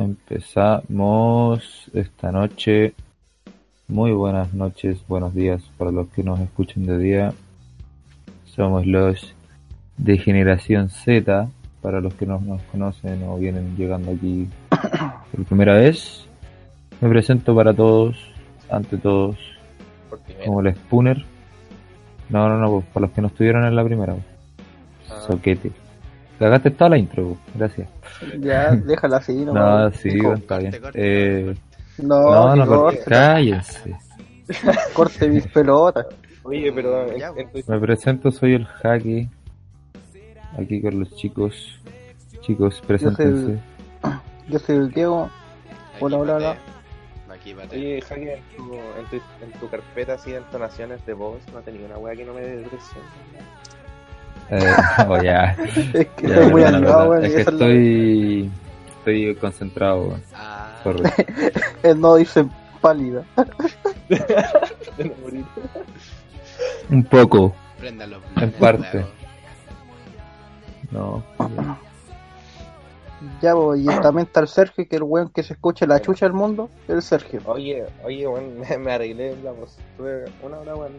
Empezamos esta noche. Muy buenas noches, buenos días para los que nos escuchen de día. Somos los de generación Z, para los que no nos conocen o vienen llegando aquí por primera vez. Me presento para todos, ante todos, como el Spooner. No, no, no, pues, para los que no estuvieron en la primera. Ah. Soquete. Cagaste toda la intro, gracias. Ya, déjala así, no. No, sí, Corte, está bien. corte. Eh, no, no, no, corte, corte, cállense. corte mis pelotas. Oye, pero en tu- Me presento, soy el Jaque. Aquí con los chicos. Chicos, preséntense. Yo soy el Diego. Hola, hola, hola. Aquí oye, Jaque, en tu, en, tu, en tu carpeta así de entonaciones de voz, no tenía una weá que no me dé depresión. Eh, oh, ya. Es que Ya, estoy muy animado. Es que esa es la- estoy. Estoy concentrado. Ah. Él no dice pálida. No. Un poco. prendan los En parte. huevos. No. Ya, pues, y también está el Sergio, que el weón que se escucha la chucha del mundo, el Sergio. Oye, oye, weón, me, me arreglé la voz. Tuve una hora, weón,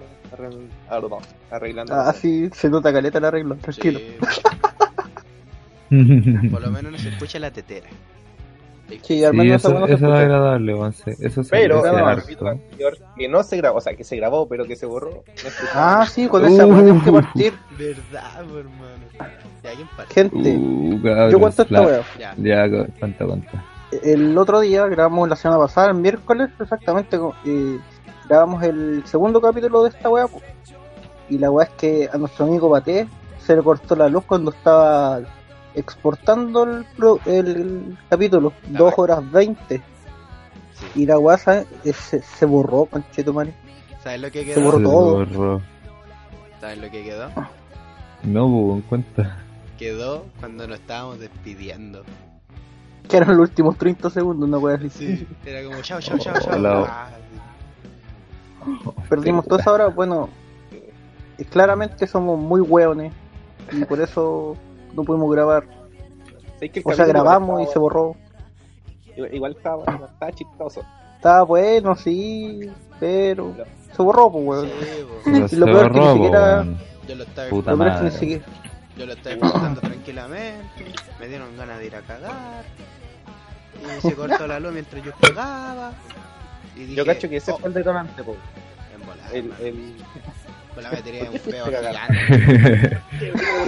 ah, arreglando. Ah, sí, se nota caleta el arreglo, tranquilo. Sí, por lo menos no se escucha la tetera. Sí, al Sí, menos eso, eso es agradable, sí. Eso se Pero, anterior, que no se grabó, o sea, que se grabó, pero que se borró. No. Ah, sí, con esa weón tenemos que Uh. partir. Verdad, hermano. Gente, Uh, cabrón, yo cuento esta weón. Ya. Ya, cuenta, cuenta. El otro día grabamos la semana pasada, el miércoles, exactamente, grabamos el segundo capítulo de esta weá. Y la weá es que a nuestro amigo Pate se le cortó la luz cuando estaba exportando el, pro- el, el capítulo, 2 horas 20. Sí. Y la ¿sabes? Eh, se, se borró, conchetumare. ¿Sabes lo que Se quedó? borró Se todo. borró. ¿Sabes lo que quedó? No, pues, cuenta. Quedó cuando nos estábamos despidiendo. Que eran los últimos 30 segundos, una weá así. Sí. Era como chao, chao, chao, chao. Ah, Perdimos toda esa hora, bueno, eh, claramente somos muy weones. Y por eso no pudimos grabar. Que el O sea, grabamos y se borró. Igual, igual estaba, estaba chistoso. Estaba bueno, sí, pero se borró, pues, weón. sí, se lo peor es que ni borró, siquiera-. Yo lo estaba Puta Lo que ni siquiera- Yo lo estaba escuchando tranquilamente, me dieron ganas de ir a cagar, y se cortó la luz mientras yo cagaba, y dije, Yo cacho que ese oh, fue el detonante, po. en volada, El, el... Con la batería de un ¿Por qué peo gigante,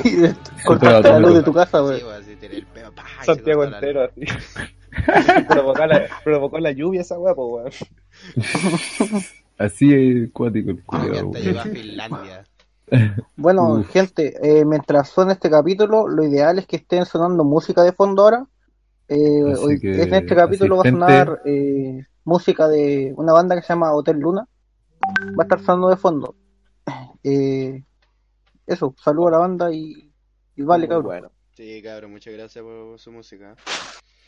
de- cortaste la luz de tu casa, sí, weón. pues, así tiré el peo, pa, y se Santiago entero, así. provocó, la, provocó la lluvia esa weá, weón. Así es cuático el luz. Y culiao, hasta weón. llegó a Finlandia. Bueno, Uf. gente, eh, mientras suena este capítulo, lo ideal es que estén sonando música de fondo ahora. Eh, Así hoy- que, en este capítulo asistente. va a sonar eh, música de una banda que se llama Hotel Luna. Va a estar sonando de fondo. Eh, eso, saludo a la banda y, y vale, Muy cabrón. Bueno, Sí, cabrón, muchas gracias por su música.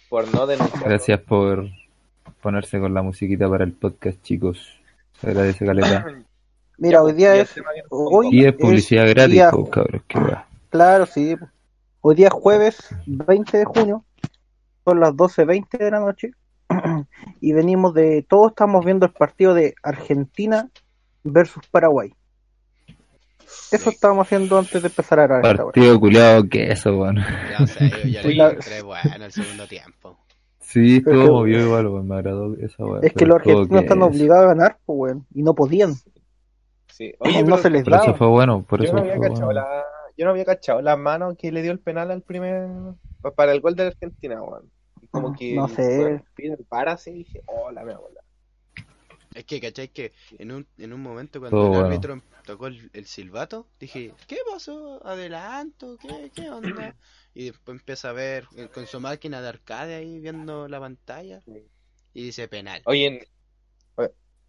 por no denunciar. Gracias por ponerse con la musiquita para el podcast, chicos. Se agradece, Caleta. Mira, hoy día es. Hoy Y es publicidad gratis, día- po, cabros. Que va. Claro, sí. Hoy día es jueves 20 de junio. Son las 12.20 de la noche. y venimos de. Todos estamos viendo el partido de Argentina versus Paraguay. Eso estábamos haciendo antes de empezar a grabar esta. Partido culiado, que eso, weón. Ya, o sea, yo ya le encontré bueno el segundo tiempo. Sí, que- movido igual, weón. Me agradó esa weón. Es que los argentinos están obligados a ganar, pues, weón, y no podían. Sí. Oye, no pero se les Por eso daba. fue bueno, por yo eso no fue había cachado bueno. la... Yo no había cachado la mano que le dio el penal al primer... Para el gol de la Argentina, weón. Como que... No sé. pide el para así y dije, oh, la mea bola. Es que, ¿cachai? Que en un, en un momento cuando Todo el bueno. Tocó el, el silbato, dije, ¿qué pasó? ¿Adelanto? ¿Qué, qué onda? Y después empieza a ver eh, con su máquina de arcade ahí viendo la pantalla y dice penal. Oye, en-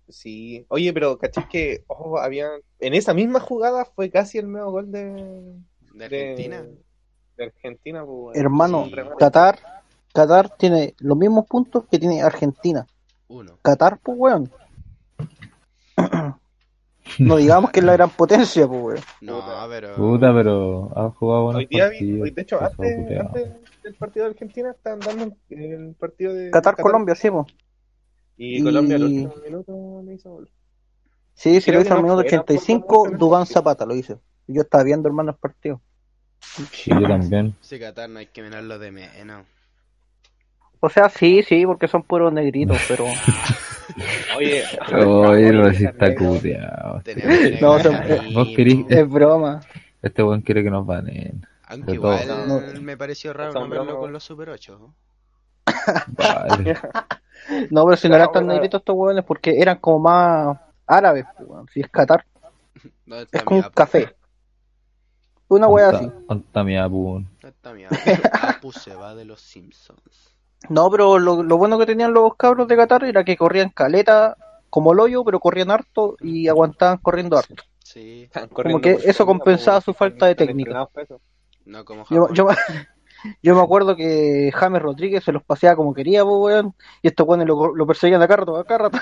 sí. Oye, pero ¿cachai que ojo, había... En esa misma jugada fue casi el medio gol de... ¿De Argentina? De Argentina, pues. Hermano, Sí. Qatar, Qatar tiene los mismos puntos que tiene Argentina. Uno. Qatar, pues, weón. No digamos que es la gran potencia, pues, weón. No, pero... Puta, pero ha jugado buenos Hoy día vi, partidos, hoy, de hecho, antes, culiao. antes el partido de Argentina? Estaban dando el partido de Qatar-Colombia, sí, po. Y Y- Colombia al último minuto le hizo gol. Sí, sí, Creo lo hizo al minuto fue, tampoco 85, fue Dubán. Zapata lo hizo. Yo estaba viendo, hermano, el partido. Sí, yo también. Ese Qatar no hay que mirarlo de menos. O sea, sí, sí, porque son puros negritos, pero... Oye, Oye, no si está cuteado. No, Vos querís- es broma. Este weón quiere que nos banen. Aunque igual No. me pareció raro no verlo con los Super 8. ¿no? Vale. No, pero si no eran tan negritos estos hueones, porque eran como más árabes, pues, weón. si es Qatar, ¿Dónde está es como un apu? café. Una wea así. ¿Dónde está mi apu, weón? ¿Dónde está mi apu? Apu se va de los Simpsons. No, pero lo, lo bueno que tenían los cabros de Qatar era que corrían caleta como el hoyo, pero corrían harto y aguantaban corriendo harto. Sí, Como que eso compensaba po, su falta de técnica. no como Yo, yo, yo me acuerdo que James Rodríguez se los paseaba como quería, pues, weón, y estos weones lo, lo perseguían acá rato, acá rato.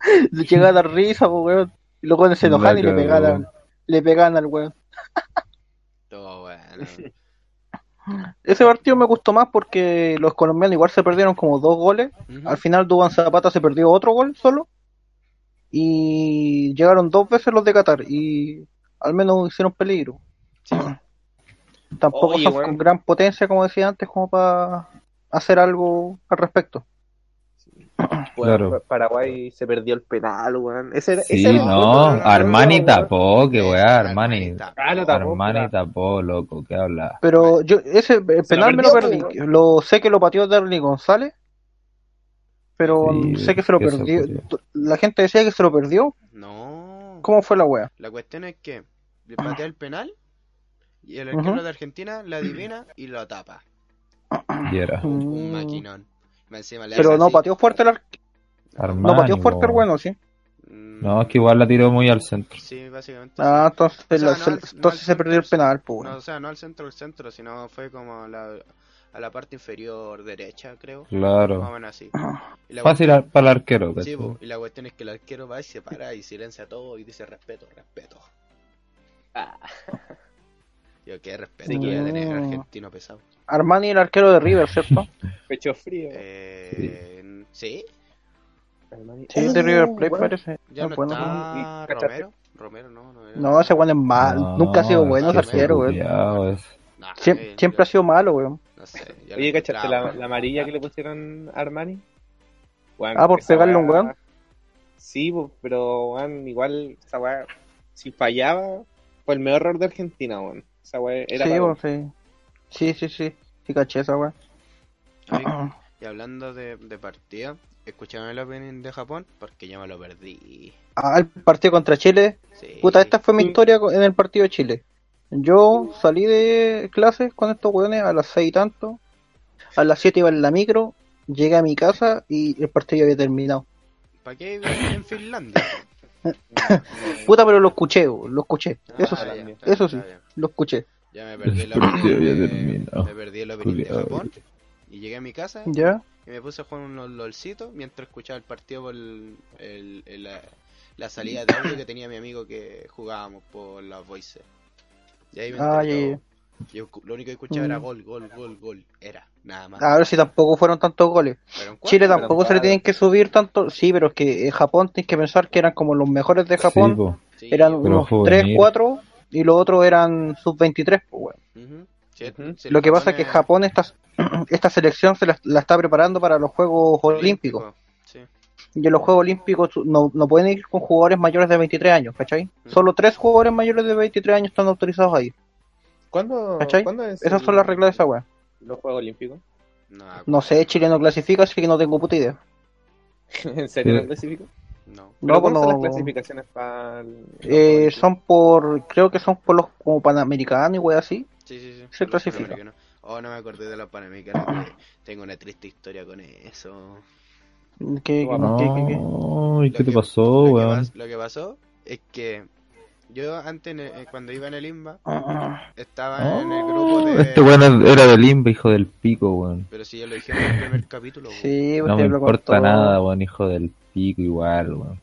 Le llegaba a dar risa, pues, weón, y los weones se enojaban y le pegaban, le pegaban al weón. Todo bueno. Ese partido me gustó más porque los colombianos igual se perdieron como dos goles. Al final Dubán Zapata se perdió otro gol solo. Y llegaron dos veces los de Qatar y al menos hicieron peligro. Sí, Tampoco Oye, son con gran potencia, como decía antes, como para hacer algo al respecto. Bueno, Claro. Pa- Paraguay se perdió el penal, weón. Ese era, Sí, ese era el no, Armani weón. tapó, que Eh, weá, Armani. tapó. Ah, tapó. Armani puta. tapó, loco, ¿qué habla? Pero yo, ese el lo penal me lo perdí. Lo sé que lo pateó Darly González, pero Sí, sé que se lo perdió. La gente decía que se lo perdió. No. ¿Cómo fue la wea? La cuestión es que le patea el penal y el arquero de Argentina la adivina y lo tapa. Y era. Un maquinón. Más encima le Pero no así. pateó fuerte el arquero. No pateó fuerte el bueno, sí. Mm, No, es que igual la tiró muy al centro. Sí, básicamente. Ah, entonces, O sea, la- no se- al- no entonces se perdió el penal, pues. No, o sea, no al centro del centro, sino fue como a la, a la parte inferior derecha, creo. Más o Claro. menos así. Fácil para el arquero, sí, y la cuestión es que el arquero va y se para y silencia todo y dice respeto, respeto. Ah. Yo qué respeto Sí, que voy a tener argentino pesado. Armani, el arquero de River, ¿cierto? Pecho frío. Eh, ¿Sí? Armani. Sí, de River Plate parece. Ya no bueno. está Y- cáchate. Romero. Romero no, no era. No, ese weón es malo. No, Nunca ha sido bueno ese es que ese arquero, weón. Nah, eh, siempre yo- ha sido malo, weón. No sé. Oye, ¿cachaste la, la amarilla que le pusieron a Armani? Ah, por pegarle a un weón. Sí, pero weón, igual esa weá, si fallaba, fue el mejor error de Argentina, weón. Esa weá era Sí, sí. Sí, sí, sí. Sí, caché esa y hablando de, de partida, ¿escucharon el opening de Japón? Porque yo me lo perdí. Ah, el partido contra Chile. Sí. Puta, esta fue mi historia en el partido de Chile. Yo salí de clases con estos weones a las seis y tanto. A las siete iba en la micro. Llegué a mi casa y el partido ya había terminado. ¿Para qué iba en Finlandia? Puta, pero lo escuché, lo escuché. Eso Ah, sí, ya, está eso sí. está bien. lo escuché. Ya me perdí el partido terminado. me perdí el opening de. Japón. Y llegué a mi casa ¿Ya? y me puse a jugar unos lolcitos mientras escuchaba el partido por el, el- el- la, la salida de audio que tenía mi amigo que jugábamos por las voices. Y ahí me Ah, ya. Yo lo único que escuchaba era Mm. gol, gol, gol, gol. Era, nada más. A ver si tampoco fueron tantos goles. Chile tampoco se le tienen que subir tanto. Sí, pero es que en Japón tienes que pensar que eran como los mejores de Sí, Japón. sí, eran unos juvenil. 3, 4 y los otros eran sub-23. Pues. Sí, sí, Lo que pasa es que Japón, esta, esta selección se la, la está preparando para los Juegos Olímpicos. Sí. Y en los Juegos Olímpicos no, no pueden ir con jugadores mayores de 23 años, ¿cachai? Solo tres jugadores mayores de 23 años están autorizados ahí. ¿Cuándo. ¿cuándo es Esas el- son las reglas de esa weá. Los Juegos Olímpicos? No, No sé, Chile no clasifica, así que no tengo puta idea. ¿En serio no clasificó? no. No, ¿Pero pues ¿Cómo son no- las clasificaciones para el- Eh, son por, creo que son por los como panamericanos y weá así. Sí, sí, sí. Se Los clasifica. Oh, no me acordé de los panamericanos. tengo una triste historia con eso. ¿Qué, qué, qué- qué- qué? Ay, ¿qué te que- pasó, weón? Lo que pasó es que yo antes, el- cuando iba en el IMBA, Ah, estaba en el Oh, grupo de. Este weón era del limba, hijo del pico, weón. Pero si ya lo dijeron en el primer capítulo. weón. Sí, No me importa contó. nada, weón, hijo del pico igual, weón.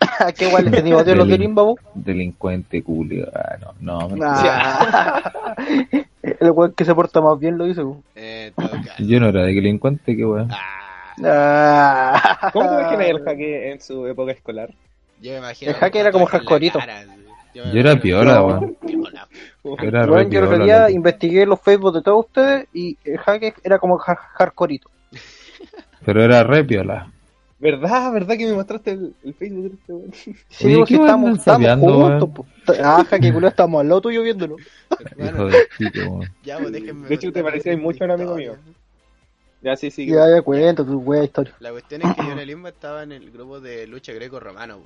¿Qué igual le tenía odio a los de Del- Limbabu? Delincuente culio. Ah, no, no, mentira. Ah. El weón que se porta más bien lo hizo. Eh, todo caso. Yo no era delincuente, qué weón. Ah, Ah. ¿Cómo te imaginas el jaque en su época escolar? yo me imagino. El hacker era como hardcoreito. cara. Yo era piola, weón. Era Bueno, yo el día investigué los Facebook de todos ustedes y el hacker era como har- hardcoreito. Pero era re piola. ¿Verdad? ¿Verdad que me mostraste el, el Facebook de este weón? Sí, Oye, ¿qué estamos, estamos juntos. pues. Ah, hacker culo, estamos al lado tuyo viéndolo. Hijo de ya, pues déjenme De hecho, te mi mucho a un amigo mío. Ya, sí, sí. Ya, ya cuento tu wea historia. La cuestión es que yo en el Limbo estaba en el grupo de lucha greco-romano,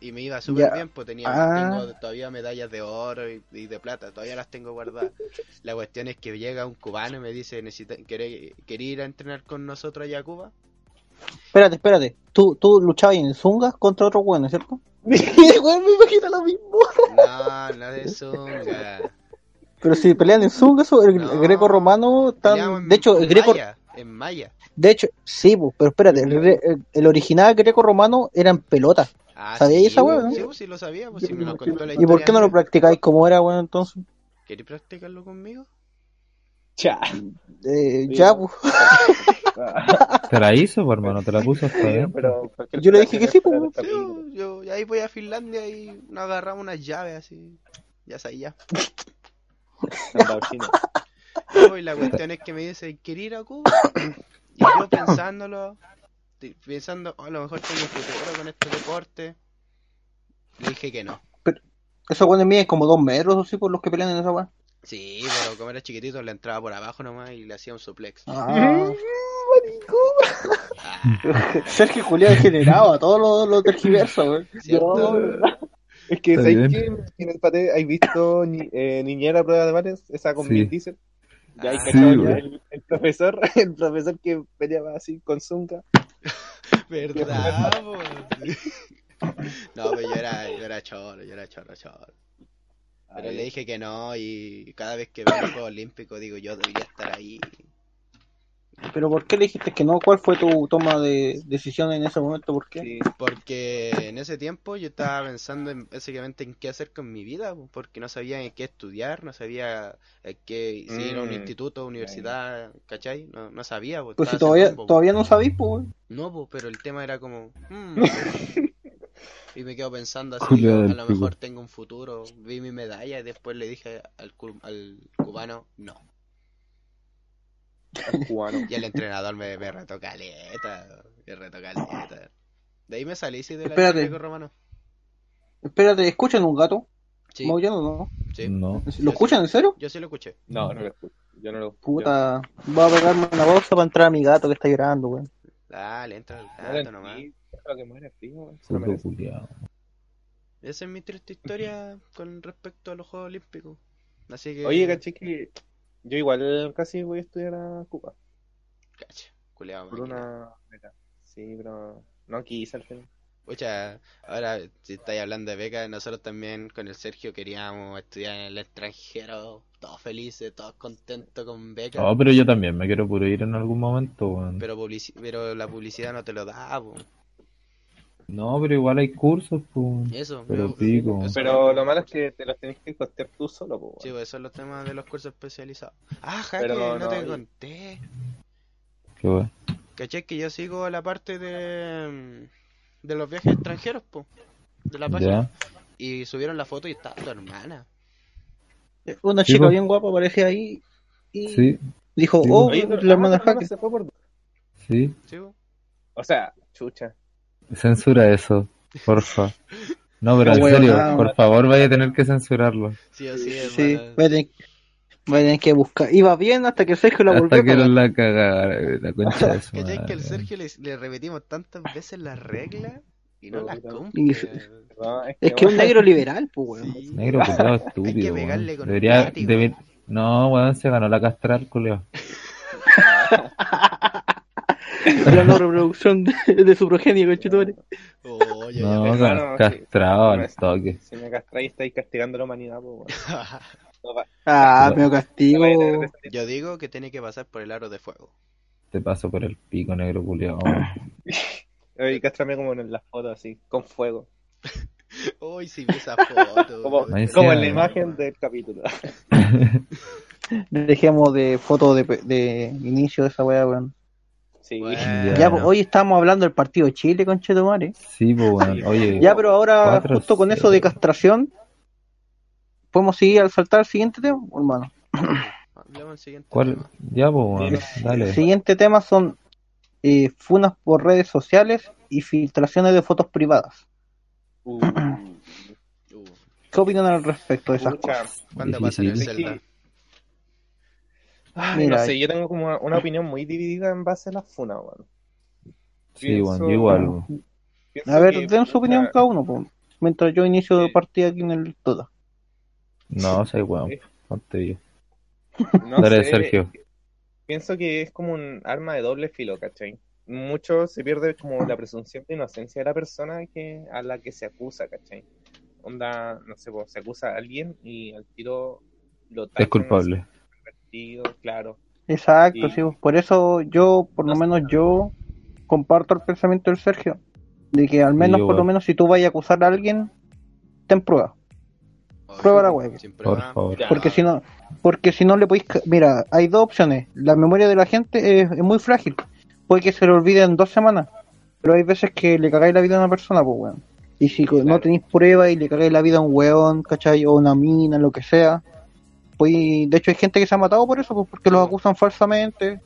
y me iba súper bien, pues tenía Ah. tengo todavía medallas de oro y, y de plata, todavía las tengo guardadas. La cuestión es que llega un cubano y me dice, necesita, ¿querés, querés ir a entrenar con nosotros allá a Cuba? Espérate, espérate. Tú, tú luchabas en Zungas contra otro bueno, ¿cierto? Me imagino lo mismo. No, no de zunga. Pero si pelean en Zungas, el, No. greco-romano, Peleamos tan... en- de hecho, el greco, Maya, en Maya. de hecho, sí, pues, pero espérate, el, el- original greco-romano era en pelota. Ah, ¿Sabíais sí, esa hueá, no? Sí, pues sí lo sabía, pues si me lo contó la ¿Y por qué no lo practicáis como era, bueno, entonces? ¿Querés practicarlo conmigo? Cha. Eh, Sí. ya, pues. ¿Te la hizo, pues, hermano? ¿Te la puso hasta bien? Pero Yo le dije que sí, pues. Sí, yo, yo ahí voy a Finlandia y nos agarramos unas llaves así. Ya sabía. No, y la cuestión es que me dice, ¿quieres ir a Cuba? Y yo pensándolo, pensando, "Oh, a lo mejor tengo futuro con este deporte. Le dije que no. Esos buenos miden como dos metros, así, por los que pelean en esa weá. Sí, pero como era chiquitito, le entraba por abajo nomás y le hacía un suplex. Ah. Ah, Sergio Julián generado a todos los, los tergiversos, weón. Es que, ¿sabes qué? En el pate, ¿has visto ni, eh, Niñera a prueba de bares? Esa con Sí. Diesel. Ya hay Ah, cachado Sí, ya güey. el, el profesor, el profesor que peleaba así con Zunga. ¿Verdad? No, pero yo era, yo era choro, yo era choro, choro. Pero Ay. le dije que no y cada vez que veo el Juego Olímpico digo yo debería estar ahí. Pero ¿por qué le dijiste que no? ¿Cuál fue tu toma de decisión en ese momento? ¿Por qué? Sí. Porque en ese tiempo yo estaba pensando en, básicamente en qué hacer con mi vida, po, porque no sabía en qué estudiar, no sabía en qué, si ir a un Mm. instituto, universidad, ¿cachai? No, no sabía, Pues si todavía, todavía no sabís, pues. No, po, pero el tema era como... mm. y me quedo pensando así, Julio a lo mejor tengo un futuro, vi mi medalla y después le dije al cubano, no. Cubano. Y el entrenador me, me retó caleta, me retó caleta. De ahí me salí, sí, del Espérate. Atlético romano. Espérate, ¿escuchan un gato? Sí, ¿Maullando no? sí. No. ¿Lo escuchan en serio? Yo sí lo escuché. No, no lo escucho. Yo no lo Puta, voy a pegarme una pausa para entrar a mi gato que está llorando, weón. Dale, entra el yo- gato nomás. que se lo. Esa es mi triste historia con respecto a los Juegos Olímpicos. Así que... Oye, caché que yo igual casi voy a estudiar a Cuba. Cacha, culeado, Por una beca. Sí, pero no quise al final. Pucha, ahora si estáis hablando de becas, nosotros también con el Sergio queríamos estudiar en el extranjero, todos felices, todos contentos con becas. No, pero yo también me quiero puro ir en algún momento, weón. Pero, publici- pero la publicidad no te lo da, po. No, pero igual hay cursos, pues. Eso, Pero pico. eso Pero lo malo es que te los tenés que costear tú solo, po, Sí, pues esos son los temas de los cursos especializados. Ah, Jaque, Pero no, no, te conté. Qué weón. ¿Cachai? Que yo sigo la parte de, de los viajes extranjeros, po. De la página. Ya. Y subieron la foto y estaba tu hermana. Una Sí, chica pues. bien guapa aparecía ahí y Sí, dijo, Sí, oh, Oye, la hermana Jaque. se fue por- sí. ¿Sí? O sea, chucha. Censura eso, porfa. No, pero en serio, nada. por favor vaya a tener que censurarlo. Sí o sí, Sí, voy a tener, voy a tener que buscar. Iba bien hasta que Sergio la volvió Hasta a que cagar. la cagara, la concha de su ¿Cachai? Que madre. al Sergio le, le repetimos tantas veces las reglas y no las cumple. No, es Es que un negro liberal, pues, weón. Sí. Negro culiao estúpido, weón. con Debería, debe- No, weón, se ganó la castral, culiao. La no reproducción de, de su progenie, conchetumare. Oye, No, ya sí. castrado No, al toque. Si me castráis, estáis castigando a la humanidad. No va- Ah, No. pero no castigo. Yo digo que tiene que pasar por el aro de fuego. Te paso por el pico negro culiao. Oye, castrame como en las fotos, así, con fuego. Uy, si vi esa foto. Como, sí, en la eh. imagen del capítulo. Dejemos de foto de, de inicio de esa weá, weón. Sí. Bueno. Ya, pues, hoy estamos hablando del partido de Chile, conchetumare. Sí, pues bueno, oye, Ya, pero ahora, Cuatro, justo con eso de castración, ¿podemos seguir al saltar al siguiente tema, hermano? Siguiente ¿cuál? tema. Ya, pues bueno, El dale. siguiente tema son eh, funas por redes sociales y filtraciones de fotos privadas. Uh, Uh, ¿Qué opinan al respecto de esas pucha. cosas? ¿Cuándo pasa en el. Zelda? Ay, Mira, no sé, yo tengo como una, una opinión muy dividida en base a las funas, weón. Sí, bueno, igual. A ver, que, den su opinión cada uno, pues, mientras yo inicio Sí. partida aquí en el todo. No, sé, weón, ponte yo. no Dale, sé, Sergio. Pienso que es como un arma de doble filo, ¿cachai? Mucho se pierde como la presunción de inocencia de la persona que, a la que se acusa, ¿cachai? Onda, no sé, pues, se acusa a alguien y al tiro lo Es culpable. Claro. Exacto, Sí. sí, por eso yo, por lo No menos yo, comparto el pensamiento del Sergio, de que al menos, yo por lo menos, si tú vayas a acusar a alguien, ten prueba. Prueba la web. Por favor. Porque si no, porque si no le podéis, mira, hay dos opciones. La memoria de la gente es, es muy frágil. Puede que se le olvide en dos semanas, pero hay veces que le cagáis la vida a una persona, pues weón. Y si claro. no tenéis prueba y le cagáis la vida a un weón, ¿cachai? O a una mina, lo que sea. Pues, de hecho hay gente que se ha matado por eso, pues porque los acusan falsamente.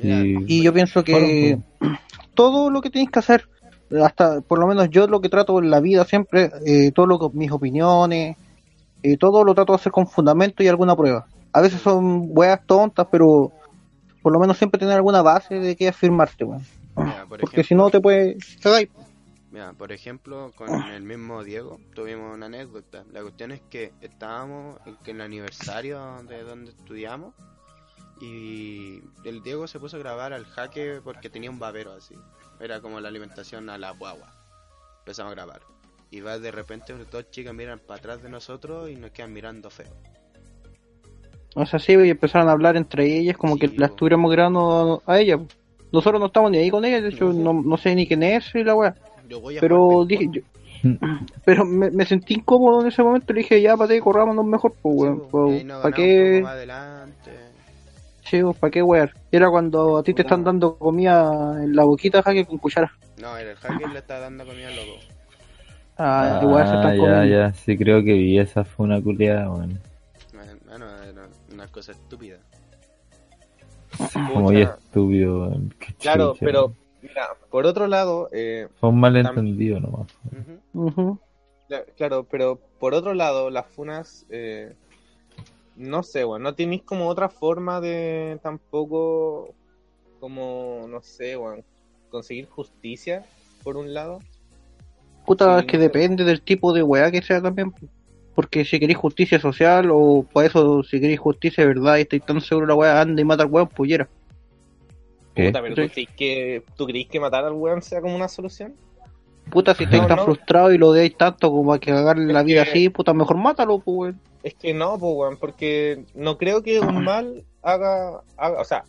Y yo pienso que todo lo que tenéis que hacer, hasta por lo menos yo lo que trato en la vida siempre, eh, todo lo que mis opiniones, eh, todo lo trato de hacer con fundamento y alguna prueba. A veces son weas tontas, pero por lo menos siempre tener alguna base de que afirmarte, weón. mira, por Porque si no te puedes cagar. Mira, por ejemplo, con el mismo Diego tuvimos una anécdota. La cuestión es que estábamos en el aniversario de donde estudiamos y el Diego se puso a grabar al jaque porque tenía un babero así. Era como la alimentación a la guagua. Empezamos a grabar. Y va de repente dos chicas miran para atrás de nosotros y nos quedan mirando feo. O sea, sí, y empezaron a hablar entre ellas como Sí, que la estuviéramos grabando a ella. Nosotros no estamos ni ahí con ella, de hecho No. no, sé ni quién es y la wea. Yo voy a Pero jugar dije, yo- pero me, me sentí incómodo en ese momento y le dije, ya, pate, corrámonos mejor, pues, Sí, weón. pues, nos ¿Para qué? poco más adelante. Sí, pues, ¿para qué, weón? Era cuando a ti te están dando comida en la boquita, jaque, con cuchara. No, era el hacker le está dando comida al loco. Ah, igual se Ah, están ya, comiendo. ya, sí creo que vi esa fue una culiada, weón. Bueno, era una cosa estúpida. Como Pucha, ya estúpido, weón. Qué Claro, pero, por otro lado, eh, Fue un malentendido nomás. Ujú. Ujú. Cla- Claro, pero por otro lado, las funas, eh, no sé, weón, no tenéis como otra forma de tampoco, como, no sé, weón, conseguir justicia, por un lado. Puta, Sí, es que no sé. depende del tipo de weá que sea también. pues. Porque si queréis justicia social o por eso si queréis justicia de verdad y estáis tan seguro de la weá, anda y mata al weón, pullera. Puta, pero Sí. ¿tú creís que, ¿tú creís que matar al weón sea como una solución? Puta, si estáis No, tan no. frustrado y lo deis tanto como a que cagarle la vida que- así, puta, mejor mátalo, pues, weón. Es que no, pues, weón, porque no creo que un mal haga, haga- o sea,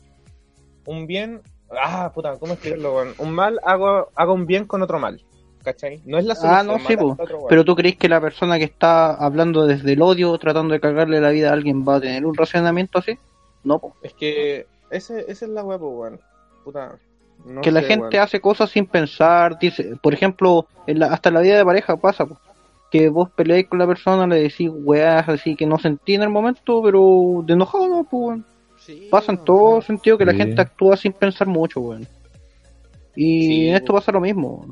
un bien, ah, puta, ¿cómo explicarlo, weón? Un mal haga, haga un bien con otro mal, ¿cachai? No es la solución. Ah, no, sí, po. otro weón. Pero tú crees que la persona que está hablando desde el odio, tratando de cagarle la vida a alguien, va a tener un razonamiento así? No, po. Es que ese, esa es la weá, pues, weón. Puta, no que la sé, gente hace cosas sin pensar, dice, por ejemplo, en la- hasta en la vida de pareja pasa, po, que vos peleáis con la persona, le decís weas así que no sentí en el momento, pero de enojado no, pues weón. Sí, Pasa en todo sentido que la Sí. gente actúa sin pensar mucho, weón. Y Sí, en esto weón. pasa lo mismo.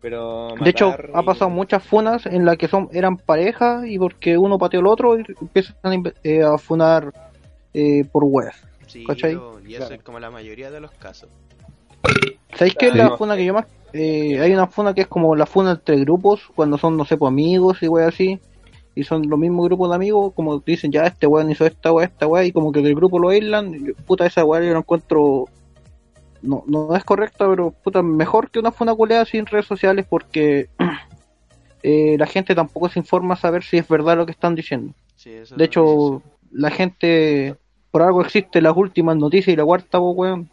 Pero De hecho, ha pasado muchas funas en las que son eran pareja y porque uno pateó al otro y empiezan a, eh, a funar eh, por weas. Sí, y eso Claro. es como la mayoría de los casos. ¿Sabéis qué es la funa que yo más... eh, hay una funa que es como la funa entre grupos, cuando son, no sé, pues amigos y weas así, y son los mismos grupos de amigos, como dicen, ya, este weón hizo esta wea, esta wea, y como que del grupo lo yo, puta, esa wea yo la encuentro... No, no es correcta, pero puta, mejor que una funa culeada sin redes sociales porque eh, la gente tampoco se informa a saber si es verdad lo que están diciendo. Sí, eso De hecho, la gente, por algo existe las últimas noticias y la cuarta, pues, weón,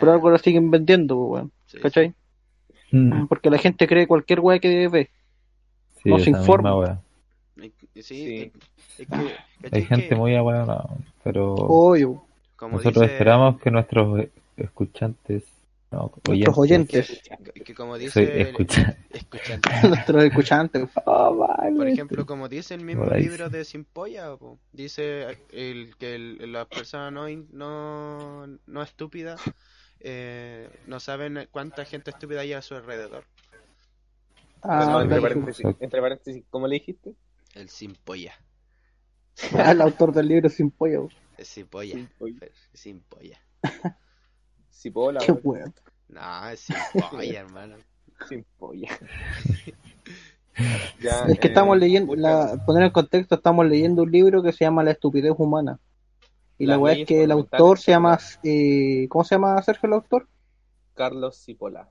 por algo la siguen vendiendo, pues, weón, sí, ¿cachai? Mm, Porque la gente cree cualquier weá que ve. Sí, No se informa. Sí, Sí. es- es que, Hay ¿cachai gente que, muy abuela, pero Obvio, como nosotros dice- esperamos que nuestros escuchantes, no, nuestros oyentes, que como dice soy el- escucha- escuchante. nuestros escuchantes. Oh, vale. Por ejemplo, como dice el mismo libro de Simpolla, po, dice el, que el- las personas no, no, no estúpidas eh, no saben cuánta gente estúpida hay a su alrededor. Ah, entre, paréntesis, entre paréntesis, ¿cómo le dijiste? El Simpolla. el autor del libro sin. Simpolla. Simpolla. Cipolla, Qué weón. weón. No, es Simpolla, hermano. Sin polla. Ya, Es que eh, estamos leyendo, la, poner en contexto, estamos leyendo un libro que se llama La estupidez humana. Y la weá es que el autor se llama, la- eh, ¿cómo se llama Sergio el autor? Carlos Cipolla.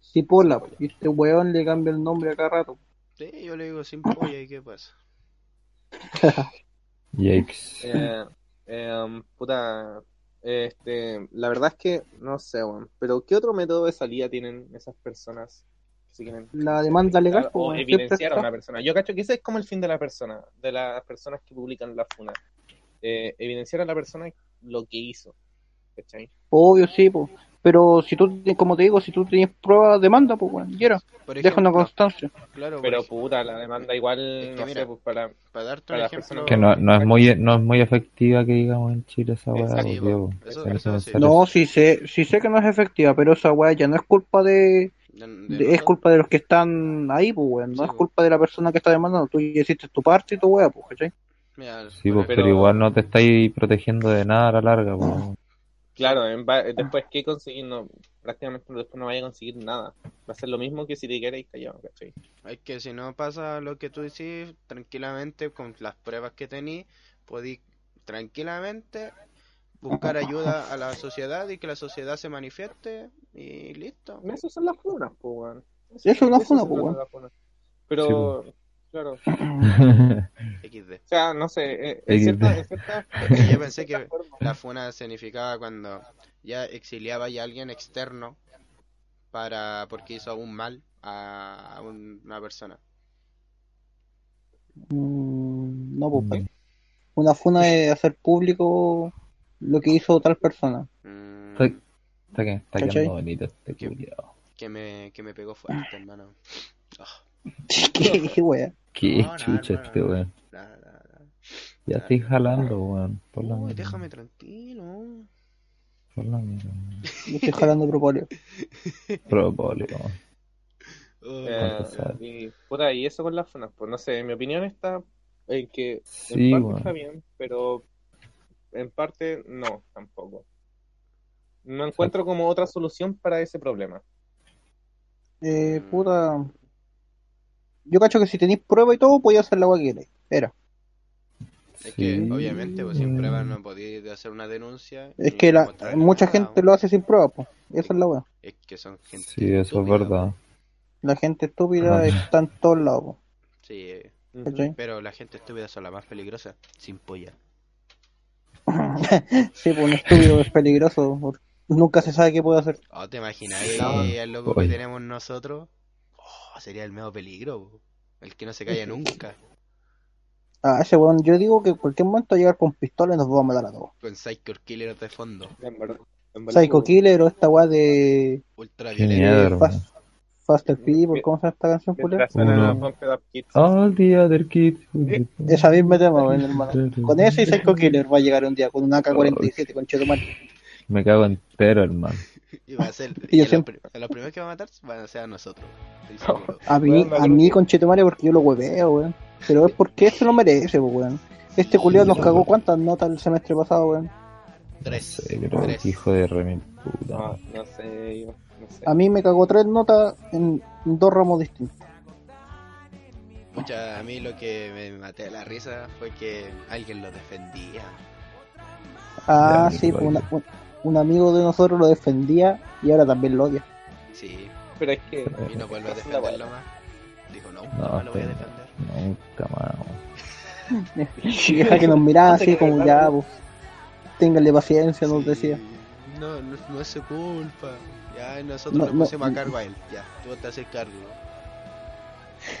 Cipolla. Cipolla. Y este weón le cambia el nombre a cada rato. Sí, yo le digo Simpolla y qué pasa. Yikes. Eh, eh, puta, este, la verdad es que no sé, weón, pero ¿qué otro método de salida tienen esas personas que se quieren La demanda legal, pues, o siempre evidenciar a una persona. Yo cacho que ese es como el fin de la persona, de las personas que publican la funa. Eh, evidenciar a la persona lo que hizo. ¿Cachai? Obvio, sí, pues. Pero si tú, como te digo, si tú tienes pruebas, demanda, pues, weón. Y era, Por deja una constancia. claro, Pero puta, la demanda igual, que no mira, sé, pues para... para darte un ejemplo... Que no, no es muy no es muy efectiva que digamos en Chile esa weá, Exacto. pues, Sí, sí. No, sí sé, sí sé que no es efectiva, pero esa weá ya no es culpa de, de- de de- es culpa de los que están ahí, pues, weón. No Sí, es culpa de la persona que está demandando. Tú ya hiciste tu parte y tu weá, pues, ¿cachai? Sí, por pues, pero, Pero- igual no te estáis protegiendo de nada a la larga, pues. Claro, en va- después que conseguir, no, prácticamente después no vaya a conseguir nada. Va a ser lo mismo que si te quedáis callado, ¿cachai? Es que si no pasa lo que tú decís, tranquilamente con las pruebas que tenís, podéis tranquilamente buscar ayuda a la sociedad y que la sociedad se manifieste y listo. Eso son las funas, pues, weón. Eso es una funa, pues. Pero, claro, XD. o sea, no sé, eh, XD. cierta, en cierta- yo pensé que forma- la funa significaba cuando ya exiliaba ya alguien externo para porque hizo un mal a un- una persona. Mm, no, pues, Mm. Una funa es hacer público lo que hizo tal persona. Mm, Está, está, que- está quedando bonito este ¿Qué? culiao. que me que me pegó fuerte, hermano. Ah, ¿Qué weá? Qué No, no, chucha este weón. Ya estoy jalando, weón. Por la Uy, déjame tranquilo. Por la mierda. Yo estoy jalando propóleo. Propóleo. Confesar. y, puta, y eso con las funas, pues no sé, en mi opinión está en que en parte está bien, pero en parte no, tampoco. No encuentro como otra solución para ese problema. Eh, puta. Yo cacho que si tenéis prueba y todo, podía hacer la que queráis. Era. Es que Sí. obviamente pues, sin pruebas no podéis hacer una denuncia. Es que la, mucha nada, gente lo hace sin prueba, pues. Esa es la weá. Es que son gente Sí, eso es verdad. La gente estúpida está en todos lados, po, Sí, eh, pero la gente estúpida son las más peligrosas. Sin polla. sí, pues un estúpido es peligroso. porque Nunca se sabe qué puede hacer. Oh, ¿te imaginas No. el loco Oye. que tenemos nosotros? Oh, sería el medio peligro. po. El que no se calla nunca. Ah, ese weón, yo digo que en cualquier momento va a llegar con pistola y nos va a matar a todos. Con Psycho Killer de fondo. En verdad- en verdad, Psycho Killer o esta weá de Ultra Qué violento. miedo, eh, hermano. Fast, Faster People, ¿cómo se llama esta canción, Kids. All the other kids. Esa misma tema, weón, hermano. Con ese y Psycho Killer va a llegar un día con un AK-47 con Chetumal. Me cago entero, hermano. Y va a ser. Y Y yo siempre- los, los primeros que van a matar van a ser a nosotros. A mí, a mí con Chetumare porque yo lo hueveo, weón. Pero es porque se lo merece, pues, weón. Este culiao nos cagó cuántas notas el semestre pasado, weón. Tres. Hijo de remil puta. No, no sé, yo, no sé. A mí me cagó tres notas en dos ramos distintos. Pucha, a mí lo que me maté de la risa fue que alguien lo defendía. Ah, Ya, sí, pues una- un, un amigo de nosotros lo defendía y ahora también lo odia. Sí, Pero es que y no vuelve a defenderlo más. Dijo, no, No, no lo voy a sí. defender. Nunca más. Y deja que nos miraba así como ya, pues. Ténganle paciencia, nos Sí. decía. No, no, no es su culpa. Ya, nosotros No, le pusimos a cargo a él. Ya, tú te haces cargo.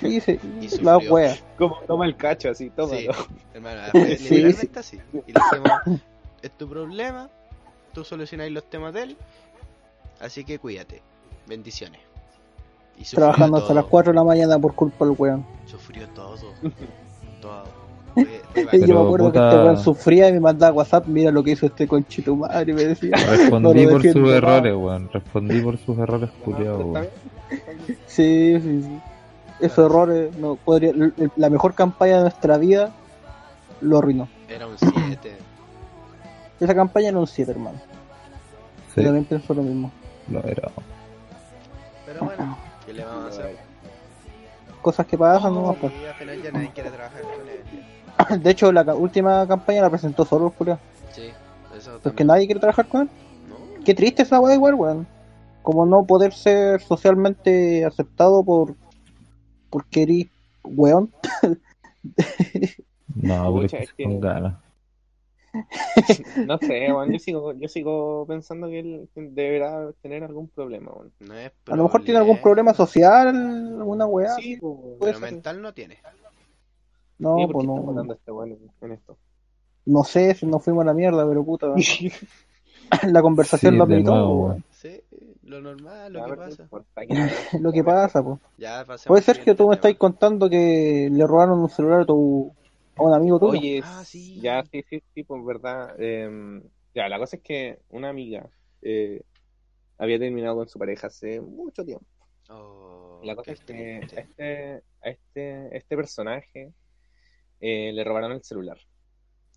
Y se, Y la wea. Como toma el cacho así, Sí, tómalo. hermano, Sí, literalmente así. Y le dijimos, es tu problema, tú solucionáis los temas de él, así que cuídate. Bendiciones. Y Trabajando hasta las 4 de la mañana por culpa del weón. Sufrió todo. todo. Fue- yo me acuerdo puta- que este weón sufría y me mandaba WhatsApp, mira lo que hizo este conchito madre, y me decía. Respondí No por sus no. errores, weón. Respondí por sus errores, culiados, ¿Está weón. Sí, sí, sí. Esos errores, no podría, la mejor campaña de nuestra vida lo arruinó. Era un 7. Esa campaña era un 7, hermano. Sí, Yo también pienso lo mismo. lo era. Pero bueno, ¿qué le vamos a hacer? Cosas que pasan, no pues. Y al final ya nadie quiere trabajar con él. De hecho, la ca- última campaña la presentó solo el Julio. Sí, eso Porque también. nadie quiere trabajar con él. No, Qué triste esa weá igual, weón. Como no poder ser socialmente aceptado por porque eres weón. No, pero es que- con ganas. No sé, weón, yo sigo, yo sigo pensando que él deberá tener algún problema, weón. no es A lo mejor tiene algún problema social, alguna weá. Sí, pues, Pero ser. mental no tiene. No, ¿Y por pues no. este weón en- en esto? No sé si nos fuimos a la mierda, pero puta. la conversación Sí, lo weón. weón. Sí, lo normal, lo A que pasa. Lo que pasa, pues. Ya Puede ser que tú me estáis contando que le robaron un celular a tu a un amigo tuyo. Oye, Ah, sí. ya, sí, sí, sí, pues verdad. Eh, ya, la cosa es que una amiga eh, había terminado con su pareja hace mucho tiempo. Oh, La cosa es que a este, a este, este personaje eh, le robaron el celular.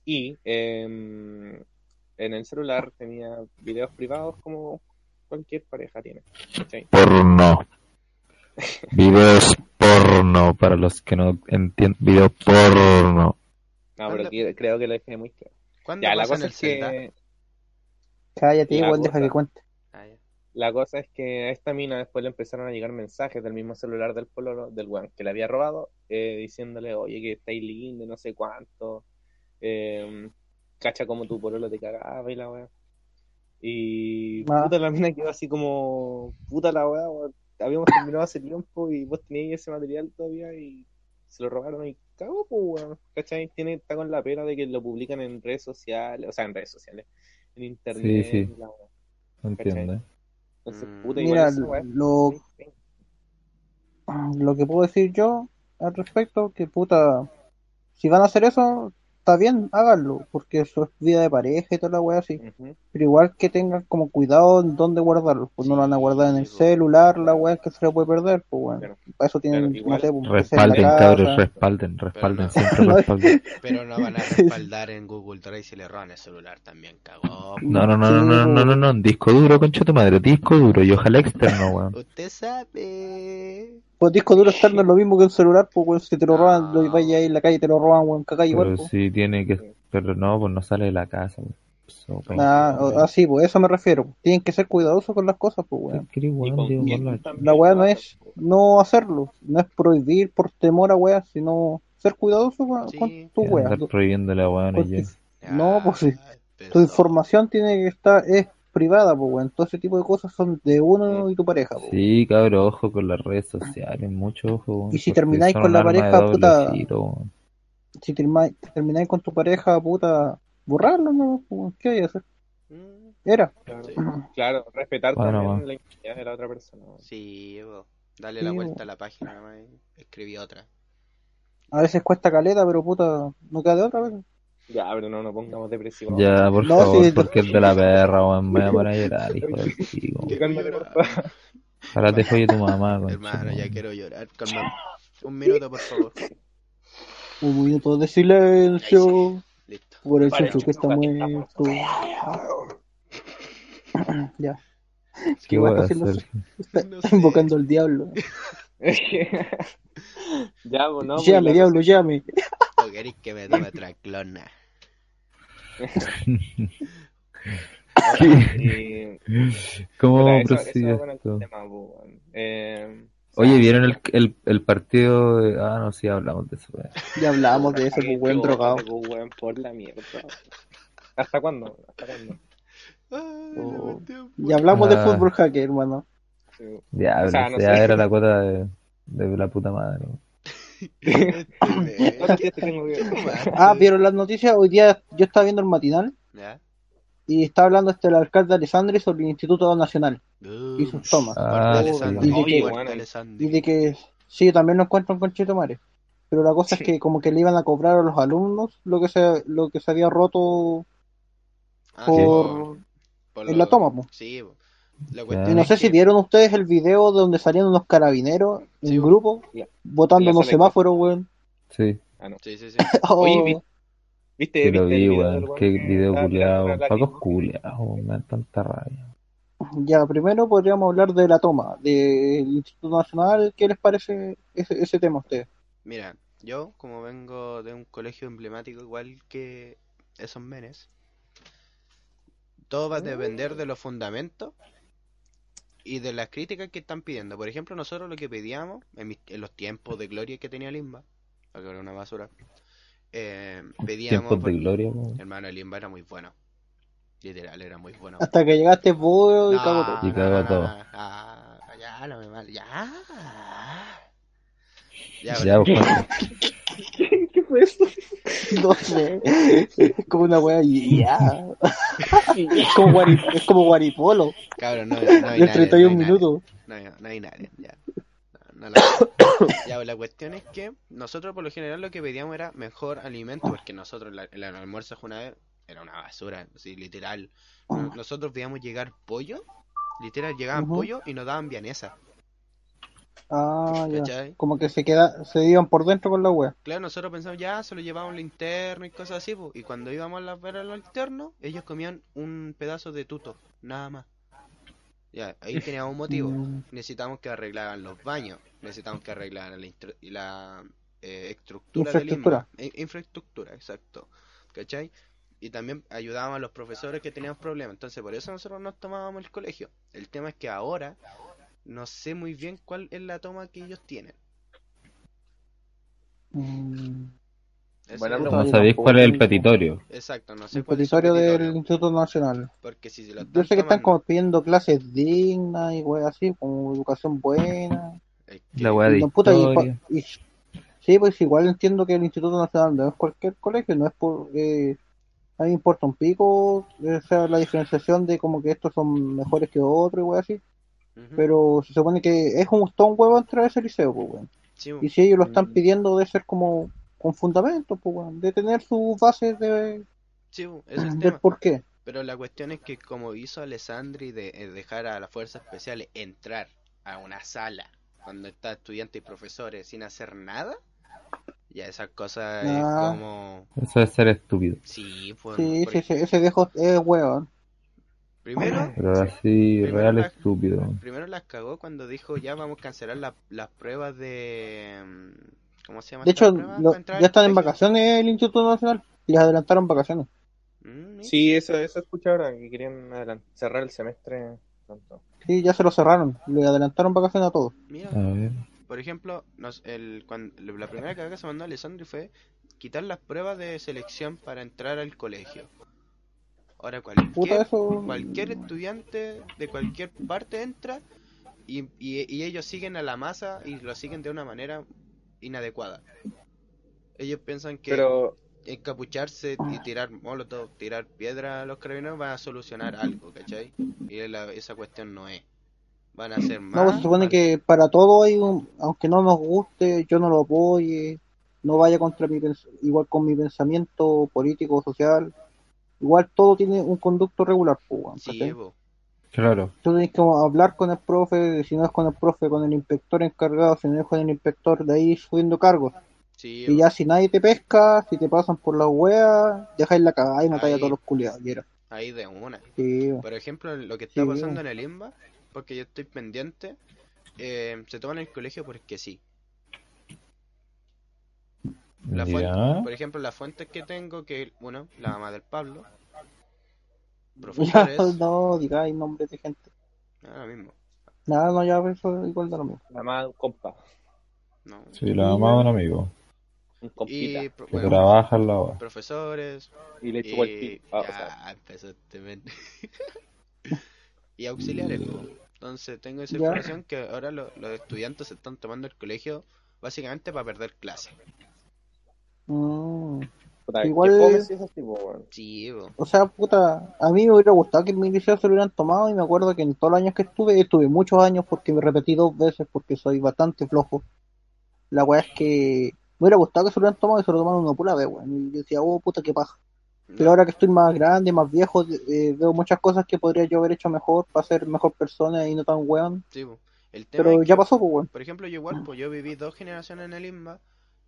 Y em, en el celular tenía videos privados como cualquier pareja tiene. ¿cachai? Porno. Videos porno, para los que no entienden. Video porno. No, pero creo que lo dejé muy claro. ¿Cuándo Ya, la cosa el es Zelda? que Cállate, La igual deja que cuente. Ah. La cosa es que a esta mina después le empezaron a llegar mensajes del mismo celular del pololo, del weón que le había robado, eh, diciéndole, oye, que estáis lindo, no sé cuánto, eh, cacha como tu pololo te cagaba y la weá. Y Ah. puta la mina quedó así como, puta la weá, weón, habíamos terminado hace tiempo y vos teníais ese material todavía y se lo robaron y cagó, pues weón, ¿cachai? Tiene, está con la pena de que lo publican en redes sociales, o sea, en redes sociales, en internet, sí. la entiendo. ¿eh? Entonces, Mm. puta, Mira, weá- lo, lo que puedo decir yo al respecto, que puta, si van a hacer eso, está bien, háganlo, porque eso es vida de pareja y toda la wea así. Pero igual que tengan como cuidado en dónde guardarlo, pues no lo van a guardar en el Sí, po. celular, la wea que se le puede perder, pues bueno. Para eso tienen, no sé, pues, Respalden, cabros, respalden, respalden, no. siempre No, respalden. Pero no van a respaldar en Google Drive si le roban el celular también, cagó. No, no, no, no, no, no, no, no, disco duro, concha tu madre, disco duro, y ojalá externo, weón. Usted sabe. Pues disco duro externo es lo mismo que un celular, pues weón, si te lo roban, Ah. lo vayas ahí en la calle y te lo roban, weón, cagáis igual, Pero pues. sí tiene que, pero no, pues no sale de la casa, weón. So, pues, Ah, o- ah, pues eso me refiero. Tienen que ser cuidadosos con las cosas, pues weón. También La weá no es no hacerlo, no es prohibir por temor a weas, sino ser cuidadoso con, Sí. con tu Que wea. Andar prohibiéndole a weón Porque ya. No, pues sí. Ah, tu información tiene que estar, es privada, pues weón. Todo ese tipo de cosas son de uno y tu pareja, pues. Sí, cabrón, ojo con las redes sociales, mucho ojo. weón, Y si termináis con la pareja, puta-. Si termináis con tu pareja, puta, borrarlo, ¿no? ¿Qué hay que hacer? Mm, Era. Claro, Sí. claro, respetar Bueno, también la intimidad de la otra persona. Sí, bo. dale Sí, la bo. vuelta a la página nomás y escribí otra. A veces cuesta caleta, pero puta, no queda de otra vez. Ya, pero no nos pongamos depresivos. Ya, por No, favor, sí, porque es de la perra, weón. Me voy a poner a llorar, hijo de pico. Que cálmate, por favor. Ahora te joye tu mamá, concha, Hermano, ya weón. quiero llorar. Calma. Un minuto, por favor. Un minuto de silencio Listo. por el Vale, chucho que está muerto. ya, ¿Qué ¿Qué voy vas a hacer? está No sé. invocando al diablo. ya, pues no. pues, llame, la diablo, llame. ¿O queréis que me tome otra clona? y- ¿Cómo eso- eso con el esto? tema, pues, weón. Eh, Oye, ¿vieron el, el, el partido? de- Ah, no, sí, hablamos de eso. Ya hablamos de pues, buen yo, drogado. pues, weón, por la mierda. ¿Hasta cuándo? ¿Hasta cuándo? Ay, Oh. Ya hablamos de Ah. fútbol hacker, hermano. Sí. Ya, O sea, pero no ya sé. era la cuota de, de la puta madre. Ah, ¿vieron las noticias? Hoy día yo estaba viendo el matinal ¿Ya? y estaba hablando este el alcalde Alessandri sobre el Instituto Nacional y sus tomas. Ah. Y de que sí, también lo encuentran con Cheto Mare. Pero la cosa Sí. es que como que le iban a cobrar a los alumnos lo que se, lo que se había roto Ah, sí, por... por en lo- la toma, po. Sí, po. La cuestión no sé si que- vieron ustedes el video donde salían unos carabineros en Sí, grupo Ya. botando unos se me- semáforos, weón. Sí, Sí, sí, sí. Oye, Oh, vi- ¿Viste, sí lo vi, weón. Qué que video tirando la Pacos me dan tanta rabia. Ya, primero podríamos hablar de la toma del Instituto Nacional. ¿Qué les parece ese, ese tema a ustedes? Mira, yo como vengo de un colegio emblemático igual que esos menes, todo va a depender de los fundamentos y de las críticas que están pidiendo. Por ejemplo, nosotros lo que pedíamos en, mis- en los tiempos de gloria que tenía Limba, porque era una basura, eh, pedíamos... Tiempos de gloria. Hermano, Limba era muy bueno. Literal, era muy bueno. Hasta que llegaste vos y No, cagó todo. Y cagó no, todo. no, no, ah, ya, no me mal, ya. Ya, Ya, No sé. Es como una wea y ya. Es como, guari- es como Guaripolo. cabrón, no, no hay 31 no hay minutos. nadie, No hay, no hay nadie, ya. No, la- ya, la cuestión es que nosotros por lo general lo que pedíamos era mejor alimento, porque nosotros la- el almuerzo de una vez era una basura, así literal. No- Nosotros veíamos llegar pollo, literal llegaban pollo y nos daban vianesa, Ah, ya. Como que se queda, se iban por dentro con la wea. Claro, nosotros pensamos ya, se lo llevaban interno y cosas así, y cuando íbamos a ver al interno, ellos comían un pedazo de tuto, nada más. Ya, ahí teníamos un motivo. Mm, Necesitamos que arreglaran los baños, necesitamos que arreglaran la, eh, estructura del Infraestructura. I- infraestructura, exacto. ¿Cachai? Y también ayudábamos a los profesores que tenían problemas. Entonces, por eso nosotros nos tomábamos el colegio. El tema es que ahora no sé muy bien cuál es la toma que ellos tienen. mm. Pregunta. no sabéis cuál es el petitorio. Exacto, no sé El cuál es su petitorio del petitorio, Instituto Nacional. Porque si se lo Yo sé que están tomando, como pidiendo clases dignas y weas así, como educación buena. La weá de No, puta, y- historia. y- sí, pues igual entiendo que el Instituto Nacional no es cualquier colegio, no es por... Eh, a mí me importa un pico, o sea, la diferenciación de como que estos son mejores que otros y weas así, Pero se supone que es un, todo un huevo entrar a ese liceo, pues weón. Sí, Y si ellos lo están Mm. pidiendo de ser como con fundamentos, pues weón, de tener sus bases de, sí, es el del tema. por qué. Pero la cuestión es que como hizo Alessandri de eh, dejar a las fuerzas especiales entrar a una sala cuando está estudiantes y profesores sin hacer nada, ya esas cosas Ah. es como... Eso es ser estúpido. Sí, pues... Sí, sí, ese, ese viejo es weón. Primero, Pero así, Primero real la- estúpido. primero las cagó cuando dijo ya vamos a cancelar la- las pruebas de... mm, ¿Cómo se llama? De hecho, lo- ya están en vacaciones el Instituto Nacional. Les adelantaron vacaciones. Mm. Sí, eso, eso escuché ahora, que querían cerrar el semestre pronto. Sí, ya se lo cerraron. Le adelantaron vacaciones a todos. Mira, A ver. Por ejemplo, nos, el, cuando, la primera cagada que se mandó a Alessandri fue quitar las pruebas de selección para entrar al colegio. Ahora Puta, cualquier, eso. cualquier estudiante de cualquier parte entra y, y, y ellos siguen a la masa y lo siguen de una manera inadecuada. Ellos piensan que Pero, encapucharse y tirar molotov, tirar piedra a los carabineros va a solucionar algo, ¿cachai? Y la- esa cuestión no es. Van a hacer más. No, pues se supone mal. que para todo hay un. Aunque no nos guste, yo no lo apoye. No vaya contra mi. Igual con mi pensamiento político, social. Igual todo tiene un conducto regular, pues, weón, Sí. Claro. Tú tienes que hablar con el profe, si no es con el profe, con el inspector encargado, si no es con el inspector, de ahí subiendo cargos. Sí, Y ya si nadie te pesca, si te pasan por la wea, dejáis la cagada y matáis a todos los culiados. era. Ahí de una. Sí, Por ejemplo, lo que está Sí. pasando en el IMBA, porque yo estoy pendiente, eh, se toman el colegio porque sí. La fuente, Ya. por ejemplo, las fuentes que tengo, que uno, la mamá del Pablo, Ya, profesores, no digáis nombres de gente. ahora mismo, Nada, no, ya eso igual da lo mismo. nada más un compa, no. Sí, la mamá de un amigo un compita. Y, que bueno, trabaja en la hora. profesores, Y, le chupó el. Ah, o ya sea, empezó este men. y auxiliares, po. Entonces tengo esa Ya. información que ahora lo- los estudiantes se están tomando el colegio básicamente para perder clase. Mm. Puta, Igual-. Sí. O sea, puta, a mí me hubiera gustado que en mi liceo se lo hubieran tomado y me acuerdo que en todos los años que estuve, estuve muchos años porque me repetí dos veces porque soy bastante flojo. La weá es que me hubiera gustado que se lo hubieran tomado y se lo tomaron una pura vez, weón. Y yo decía, oh, puta, qué paja. Pero ahora que estoy más grande, más viejo, eh, veo muchas cosas que podría yo haber hecho mejor para ser mejor persona y no tan weón. sí, po. El tema Pero es ya pasó, pues, weón. por ejemplo, yo igual, pues yo viví dos generaciones en el INBA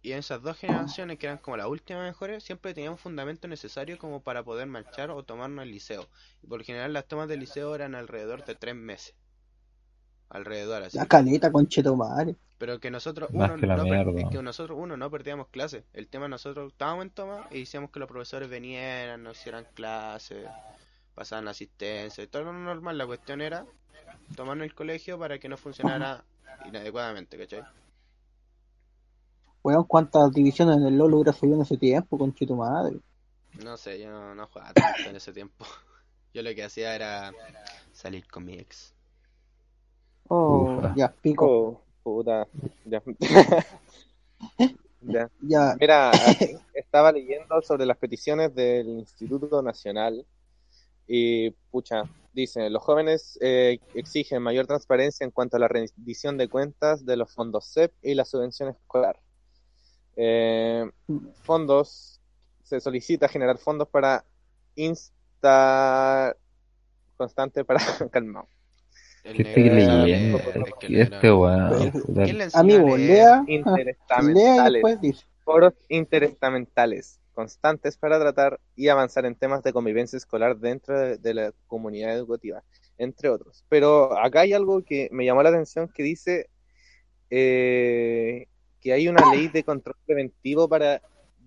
y en esas dos generaciones, que eran como las últimas mejores, siempre tenían un fundamento necesario como para poder marchar o tomarnos el liceo. Y por lo general las tomas del liceo eran alrededor de tres meses. Alrededor, así. La caleta, conchetomare. Pero que nosotros, Más uno, que no per- mierda. es que nosotros, uno, no perdíamos clases. El tema nosotros estábamos en toma y decíamos que los profesores vinieran, nos hicieran clases, pasaban asistencia y todo lo normal. La cuestión era tomarnos el colegio para que no funcionara inadecuadamente, ¿cachai? Weón, cuántas divisiones en el LoL hubiera subido en ese tiempo, conchetomare. No sé, yo no, no jugaba tanto en ese tiempo. Yo lo que hacía era salir con mi ex. Oh, Ufa. ya, pico. Oh, puta. Ya. ya. Ya, Mira, estaba leyendo sobre las peticiones del Instituto Nacional y, pucha, dice, los jóvenes eh, exigen mayor transparencia en cuanto a la rendición de cuentas de los fondos CEP y la subvención escolar. Eh, fondos, se solicita generar fondos para instar constante para calmado. ¿Qué estoy sabe leyendo? Este weón. puta, ¿Quién le enseñó a amigo, lea, Interestamentales. después dice. foros interestamentales constantes para tratar y avanzar en temas de convivencia escolar dentro de, de la comunidad educativa, entre otros. Pero acá hay algo que me llamó la atención que dice eh, que hay una ley de control preventivo para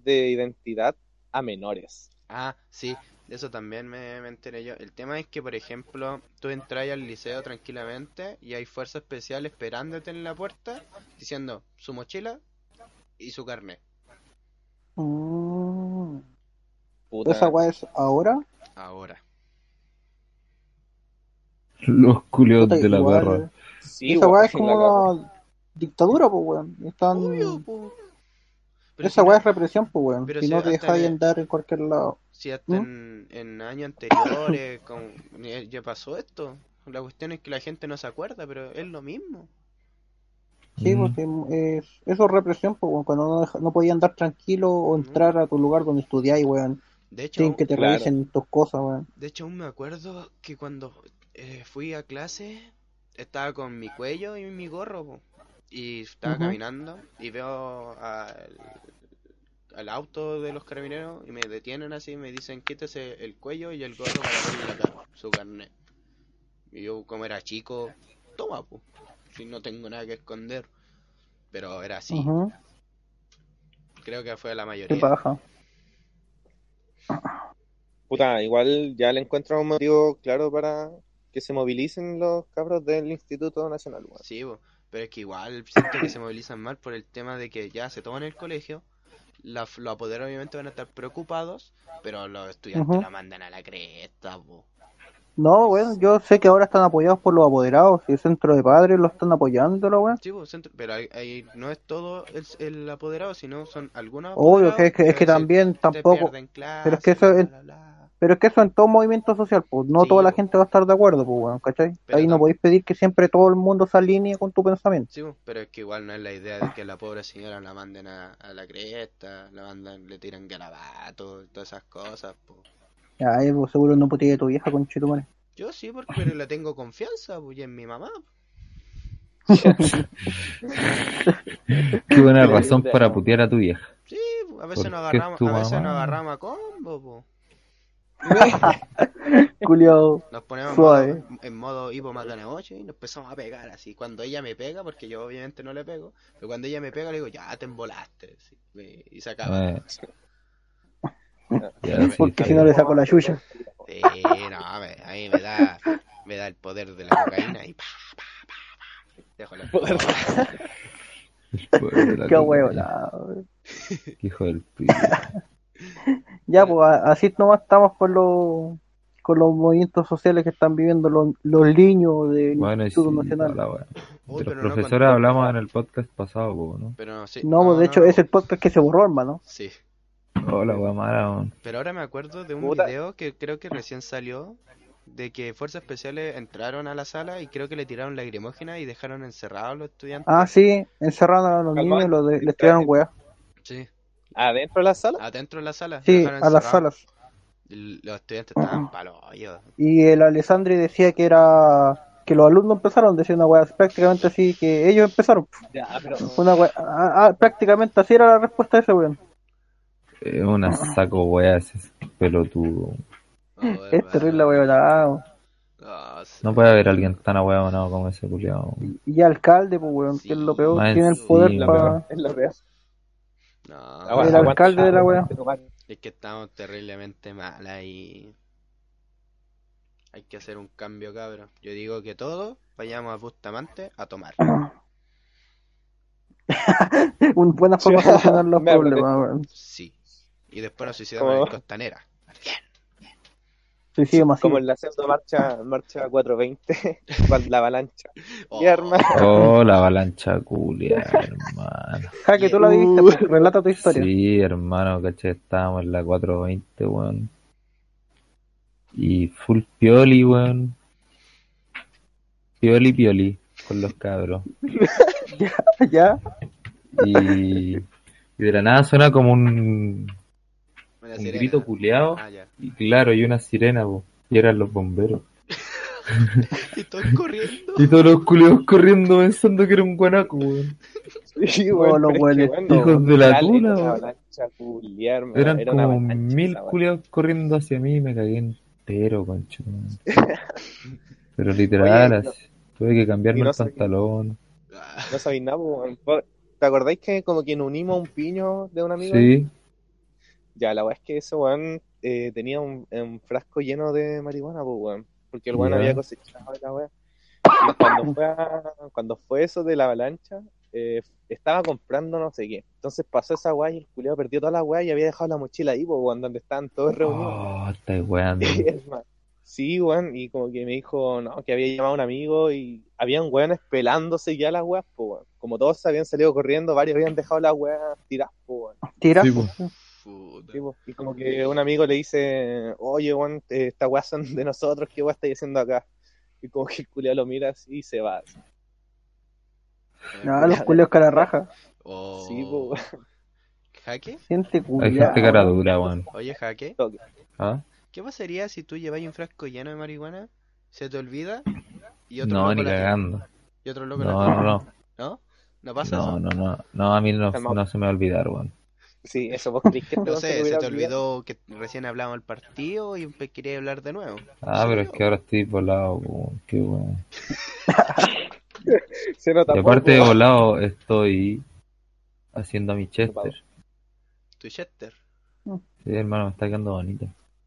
de identidad a menores. Ah, sí, de eso también me, me enteré yo. El tema es que, por ejemplo, tú entras al liceo tranquilamente y hay fuerza especial esperándote en la puerta diciendo su mochila y su carnet. Mm. Puta. Esa weá es ahora. Ahora. Los culios Puta, de la igual, perra. Sí, esa weá es como la dictadura, pues weón. Están... Obvio, po. Pero Esa si weá no- es represión, pues weón. Pero Si si no te dejáis en- andar en cualquier lado. Si hasta en, en años anteriores con, ya- pasó esto. La cuestión es que la gente no se acuerda, pero es lo mismo. Sí, Mm. porque es, eso es represión, pues weón. Cuando no, deja- no podías andar tranquilo o entrar a tu lugar donde estudiáis, weón. De hecho, Tienen que te claro. revisen tus cosas, weón. De hecho, aún me acuerdo que cuando eh, fui a clase estaba con mi cuello y mi gorro po, y estaba caminando y veo al, al auto de los carabineros y me detienen así y me dicen quítese el cuello y el gorro para verle la cara, su carnet. Y yo como era chico, toma po, si no tengo nada que esconder. Pero era así, creo que fue la Qué mayoría. paja. Puta, igual ya le encuentro un motivo claro para que se movilicen los cabros del Instituto Nacional. weón. Sí, po, pero es que igual siento que se movilizan mal por el tema de que ya se toman el colegio, la, los apoderados obviamente van a estar preocupados, pero los estudiantes Ujú. la mandan a la cresta, po. No, weón, yo sé que ahora están apoyados por los apoderados. Si el centro de padres lo están apoyando, la weón. Sí, centro- pero ahí, no es todo el, el apoderado, sino son algunos Obvio que es que, es que también tampoco. pero es que eso es- bla, bla, bla. Pero es que eso en todo movimiento social, pues no Sí, toda la po. gente va a estar de acuerdo, pues, weón, ¿cachai? Pero Ahí no podéis pedir que siempre todo el mundo se alinee con tu pensamiento. Sí, pero es que igual no es la idea de que la pobre señora la manden a, a la cresta, la mandan, le tiran garabatos, todas esas cosas. Ya, eh, pues, seguro no putea tu vieja con chitumare. Yo sí, porque pero le tengo confianza, pues y en mi mamá. Qué buena razón para putear a tu vieja. Sí, a veces ¿Por nos agarramos, a veces nos agarramos a combo, po. Culiao. Nos ponemos en Suave. modo, en modo hipo Macanaoche y nos empezamos a pegar así. Cuando ella me pega, porque yo obviamente no le pego, pero cuando ella me pega le digo, ya te embolaste. y- se acaba. Eh, Porque si no le saco la chucha. Sí, no, a mí me da, me da el poder de la cocaína y pa, pa, pa, pa. Dejo la Poder de la Qué cocaína. huevo. Hijo del pibe. Ya, pues así nomás estamos con los con los movimientos sociales que están viviendo los, los niños del Bueno, Instituto sí, Nacional. la. Uy, los no profesores hablamos en el podcast pasado, po, ¿no? Pero sí. No, pues, de hecho es el podcast que se borró, hermano. Sí. La wea mala, weón. Pero ahora me acuerdo de un Puta. video que creo que recién salió de que fuerzas especiales entraron a la sala y creo que le tiraron lagrimógena y dejaron encerrados a los estudiantes. Ah, sí, encerraron a los Calma, niños y los de, les tiraron weá. Sí, ¿Adentro de la sala? adentro de la sala. Sí, a las salas. Los estudiantes estaban palos. hoyo. Y el Alessandri decía que era que los alumnos empezaron, decía una weá prácticamente así, que ellos empezaron. Ya, pero... Una weá, ah, ah, prácticamente así era la respuesta de ese weón. Es una saco wea ese pelotudo. Oh, Es terrible weón. Ah, sí. No puede haber alguien tan ahueonado como ese culiao. Y alcalde, pues weón, que es lo peor, Más tiene el poder para... Es lo peor. No, Aguanta, El alcalde de la aguanta. es que estamos terriblemente mal ahí. Hay que hacer un cambio, cabrón. Yo digo que todos vayamos a Bustamante a tomar. Una buena forma de solucionar los problemas, weón. Sí. Y después nos suicidamos ¿Cómo? en Costanera. Suicidio masivo. Como en la pseudo marcha, marcha 420, con la avalancha. Oh, hermano. Oh, la avalancha culia, hermano. Jaque, tú la viviste, pues, relata tu historia. Sí, hermano, caché, estábamos en la 420, weón. Y full pioli, weón. Pioli, pioli, con los cabros. ya, Y, y de la nada suena como un, una un sirena. grito culeado. Ah. Y claro, y una sirena, po. Y eran los bomberos. Y estoy corriendo. Y todos los culiados corriendo pensando que era un guanaco, weón. Sí, weón, los buenos bueno, hijos de la dale, tula, era una weón. Eran era como avalancha mil culiados corriendo hacia mí y me cagué entero, concho. Pero literal, Oye, no- así. tuve que cambiarme no el pantalón. No sabéis nada. ¿Te acordáis que como que nos unimos a un piño de un amigo? Sí, Ya, la weá es que ese weón eh, tenía un, un frasco lleno de marihuana, pues weón. Porque el weón había cosechado la weá. Y cuando fue, a- cuando fue eso de la avalancha, eh, estaba comprando no sé qué. Entonces pasó esa weá y el culiao perdió toda la weá y había dejado la mochila ahí, pues weón, donde estaban todos reunidos. Oh, weando. Hermano. Sí, weón, y como que me dijo, no, que había llamado a un amigo y habían weones pelándose ya las weas, pues weón. Como todos se habían salido corriendo, varios habían dejado las weas tiradas, pues weón. tira. Sí, puta. Sí. Y como que un amigo le dice, oye, weón, estas weas son de nosotros, ¿qué weas estáis haciendo acá? Y como que el culiao lo mira así y se va. No, los culeos cara raja. Oh. Sí. ¿Jaque? Gente Hay culia. gente cara dura, weón. Oye, Jaque. ¿Ah? ¿Qué pasaría si tú lleváis un frasco lleno de marihuana, se te olvida y otro No, loco ni cagando. Y otro loco No, la tiene? no, no. ¿No? ¿No pasa No, eso? no, no. No, a mí no, no se me va a olvidar, weón. Sí, eso vos creís que este No weón sé, se te olvidado? olvidó que recién hablábamos del partido y quería hablar de nuevo. Ah, pero es que ahora estoy volado, weón. Qué weón. Se nota Y aparte de volado, estoy haciendo mi Chester. Tu Chester. Sí, hermano, me está quedando bonito.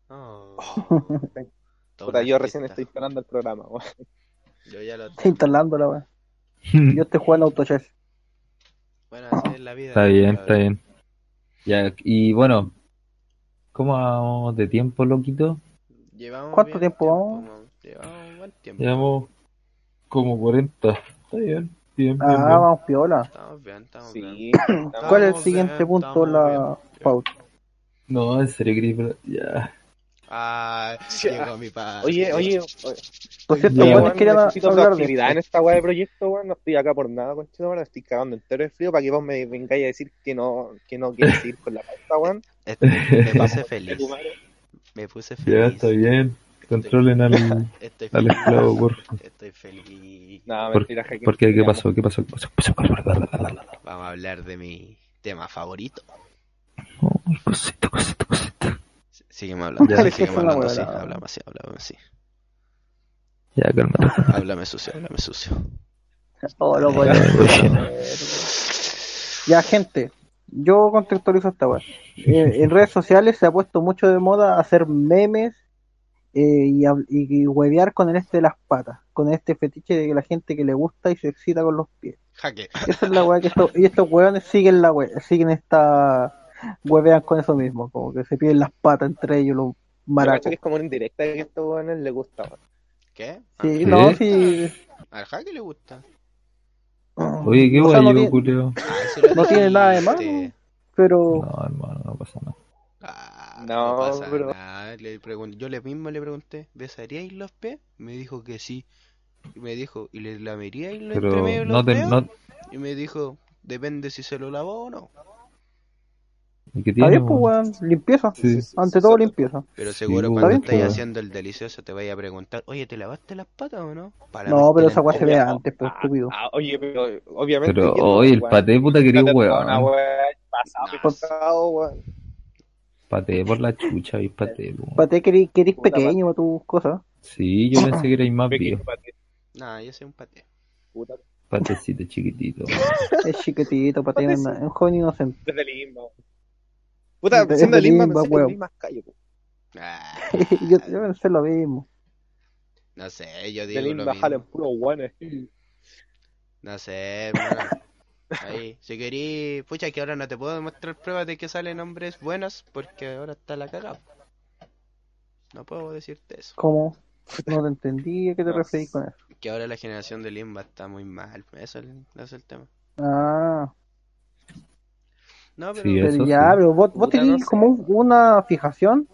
Oh. Puta, yo recién estoy esperando el programa, weón. Yo ya lo Está instalando la weá. Yo estoy jugando autochess. Bueno, así es la vida. Está bien, está bien. Ya, y bueno, ¿cómo vamos de tiempo, loquito? Llevamos ¿Cuánto bien tiempo vamos? mo- Llevamos buen tiempo. Llevamos como 40. Está bien, bien, bien. Ah, bien. vamos piola. Estamos bien, estamos bien. Sí. ¿Cuál es el siguiente bien, punto la bien. pauta? No, en serio, ya. Ah, llegó mi padre. Oye, oye, oye. Por cierto, Ya, weón, querían necesito hablar de proactividad en esta weá de proyecto, weón. No estoy acá por nada, conchito, weón. Estoy cagando entero de frío para que vos me vengáis a decir que no, que no quieres seguir con la pauta, weón. Este, me puse feliz. Me puse Ya, feliz. está bien. Controlen al, Estoy al esclavo, por. Estoy feliz. No, ¿Por, mentira. ¿por qué? ¿Qué pasó? ¿Qué pasó? ¿Qué pasó? ¿Qué pasó? Vamos a hablar de mi tema favorito. Oh, cosita, cosita, cosita. Sí, Sígueme hablando, Ya. sígueme que es una hablando así, háblame así, háblame así. Ya, cálmate. Háblame sucio, háblame sucio. Oh, lo voy a Ya, gente, yo contextualizo esta weá. Eh, en redes sociales se ha puesto mucho de moda hacer memes eh, y, y, huevear con el este de las patas, con este fetiche de que la gente que le gusta y se excita con los pies. Jaque. Esa es la weá que esto, y estos weones siguen la we- siguen esta huevean con eso mismo, como que se piden las patas entre ellos los Yo Maraco. cacho que es como una indirecta que a estos weones les gusta. ¿Qué? Sí, ¿Sí? no, sí. Al jaque le gusta. Oye, qué O sea, no guay, tiene- culeo. Ah, No tiene nada de malo. Pero No, hermano, no pasa nada. Ah, No, no, pasa nada. Le pregun- yo le mismo le pregunté, ¿besaríais los pies? Me dijo que sí. Y me dijo, ¿y le lameríais los entre Pero medio de no los te, dedos? no, Y me dijo, depende si se lo lavó o no. ¿Y qué está tiene, bien, pues, weón? Limpieza. Sí. Ante todo, limpieza. Pero Sí, seguro pues, cuando bien, estáis pues. haciendo el delicioso te vaya a preguntar, oye, ¿te lavaste las patas o no? Para No, pero esa weá se ve antes, pues, ah, estúpido. ah, oye, pero obviamente. Pero hoy el paté, puta, weón. una weá pasado, Nah. pasado, weón. Paté por la chucha, y paté, po. Pate, que eres, que eres Puta pequeño para tus cosas. Sí, yo pensé que erais más Pequeño viejo. paté, Nah, yo soy un paté. puta. Patecito chiquitito. Es chiquitito, Pate, Pate, es sí. un joven inocente. Desde Lima. Puta, siendo de Lima, Lima, pensé que po. Ah, yo, yo pensé lo mismo. no sé, yo digo lo Lima mismo. jalen puro guanes. No sé, hermano. Ahí, si querís, pucha, que ahora no te puedo mostrar pruebas de que salen hombres buenos porque ahora está la cagada. No puedo decirte eso. ¿Cómo? No te entendí a qué te No referís con eso. Que ahora la generación de Limba está muy mal. Eso es el, ese es el tema. Ah, No, pero ya, sí. pero vos, vos tenés no como un- una fijación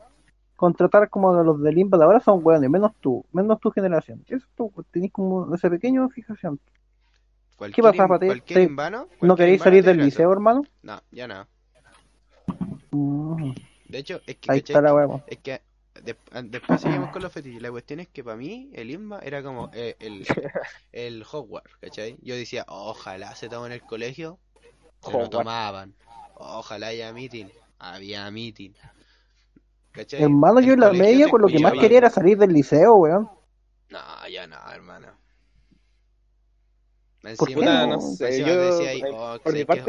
con tratar como de los de Limba de ahora son hueones, menos tú, menos tu generación. Eso tú tenés como esa pequeña fijación. cualquier, pasa, Pate? cualquier ¿Te- limbano, ¿No queréis salir del eso. liceo, hermano? No, ya no. Mm, De hecho, es que, ahí ¿cachai? está la hueá. Es que de- ah, después seguimos con los fetiches. La cuestión es que para mí el IMBA era como eh, el, el Hogwarts, ¿cachai? Yo decía, ojalá se toma en el colegio, se lo Hogwarts. tomaban. Ojalá haya meeting, había meeting. ¿Cachai? Hermano, yo en la media con lo que más quería era salir del liceo, weón. No, ya no, hermano. ¿Por Encima- qué Puta, no? sé, yo decía ahí, oh,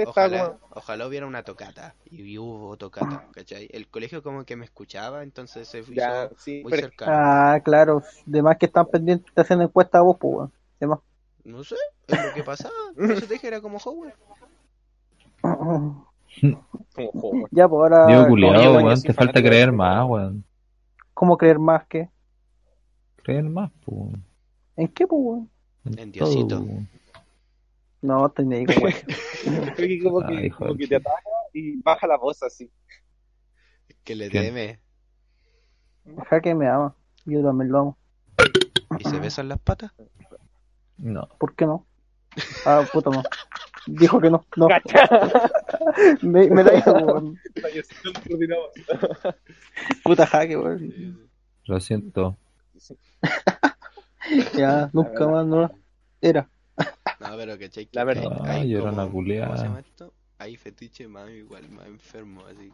ojalá, como ojalá hubiera una tocata. Y hubo tocata, ¿cachai? El colegio como que me escuchaba, entonces se hizo ya, sí, muy pero cercano. Ah, claro. Demás que están pendientes te hacen encuesta a vos, pues, weón. Demás. No sé, es lo que pasaba. Eso te dije, era como Howard. como juego. Ya, pues ahora. Culiado, weón, te falta creer más, weón. ¿Cómo creer más que? Creer más, pues. ¿En qué, pues, weón? En Diosito. todo. No. Creo que como que, como que te ataca y baja la voz así. Que le ¿Quién? teme. Deja que me ama. Yo también lo amo. ¿Y se besan las patas? No. ¿Por qué no? Ah, puta no. Dijo que no. No. Me, me la hizo, weón. Puta jaque, weón. Lo siento. Ya, nunca más, no. Era. No, pero que cheque. La verdad. Ah, yo era una culiada. ¿Cómo se llama esto? Hay fetiche más igual, más enfermo, así.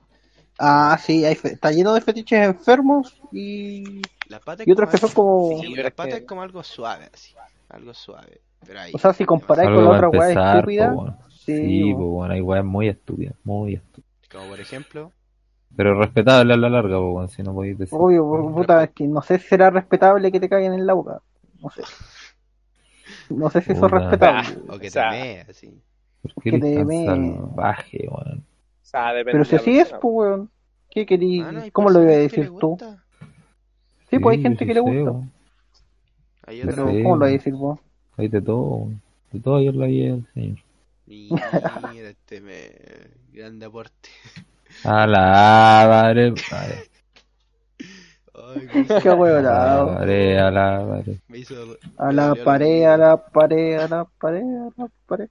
Ah, sí, hay fe- está lleno de fetiches enfermos y. La pata Y otros que como son como. Sí, la pata que- es como algo suave, así. Algo suave. Pero ahí. O sea, si comparáis con la otra weá empezar, estúpida. po, weón. Sí, pues bueno, hay weas muy estúpidas, muy estúpidas. Como por ejemplo. Pero respetable a la larga, pues bueno, si no podéis decir. Obvio, pu- puta, es que no sé si será respetable que te caguen en la boca. No sé. No sé si eso es respetable. O que O sea, te mee, así. ¿Por qué que te salvaje, weón? O sea, Pero si así es, pues, weón. ¿Qué querí? Ah, no, ¿Cómo lo iba a que decir tú? Sí, pues hay gente que le gusta. Hay Pero. ¿cómo lo vas a decir vos? Hay de todo. De todo hay en la vida del señor. Mira, este me. Grande aporte. A la madre. Ay, Qué A la madre, a la me hizo- A la pared, a la pared, a la pared, a la pared.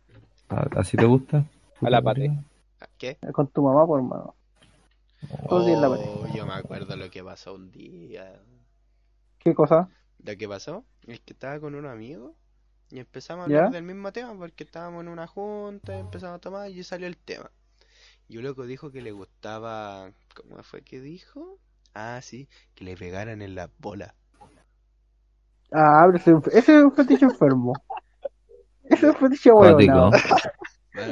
¿A- ¿Así te gusta? A la pared. ¿Qué? Con tu mamá, por día en la pared. Oh, yo me acuerdo lo que pasó un día. ¿Qué cosa? Lo que pasó es que estaba con un amigo y empezamos a ¿Ya? hablar del mismo tema porque estábamos en una junta y empezamos a tomar y salió el tema. Y un loco dijo que le gustaba. ¿Cómo fue que dijo? Ah, sí, que le pegaran en las bolas. Ah, pero ese, es un fetiche enfermo. Ese es un fetiche. Bueno, de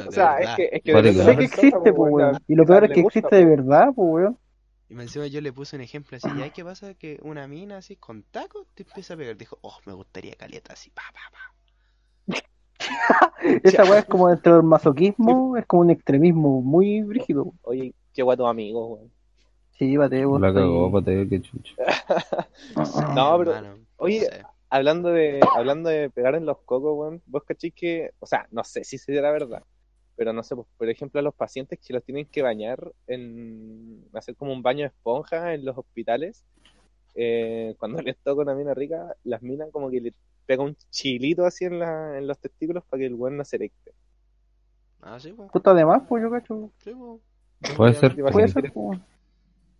O sea, es que, es que de Sé la que existe, pues, pues, weón. Y lo peor es que gusta, existe de verdad, pues, weón. Y encima yo le puse un ejemplo así, ¿ya qué pasa? Que una mina así con tacos te empieza a pegar. Dijo, oh, me gustaría caleta así, pa, pa, pa. Esa weá es como dentro del masoquismo, es como un extremismo muy brígido. Oye, qué guay tus amigos, weón. Sí, Pate, vos La cagó, pate, que chucha. No, pero- Hermano, oye, no sé. Hablando de, hablando de pegar en los cocos, weón, vos cachis que, o sea, no sé si sería la verdad, pero no sé, pues, por ejemplo, a los pacientes que los tienen que bañar en hacer como un baño de esponja en los hospitales, eh, cuando les toca una mina rica, las minas como que le pega un chilito así en, la, en los testículos para que el weón no se erecte. Ah, sí, pues. Puta de más, pues yo cacho. Sí, po. Puede ser. Puede ser, pues.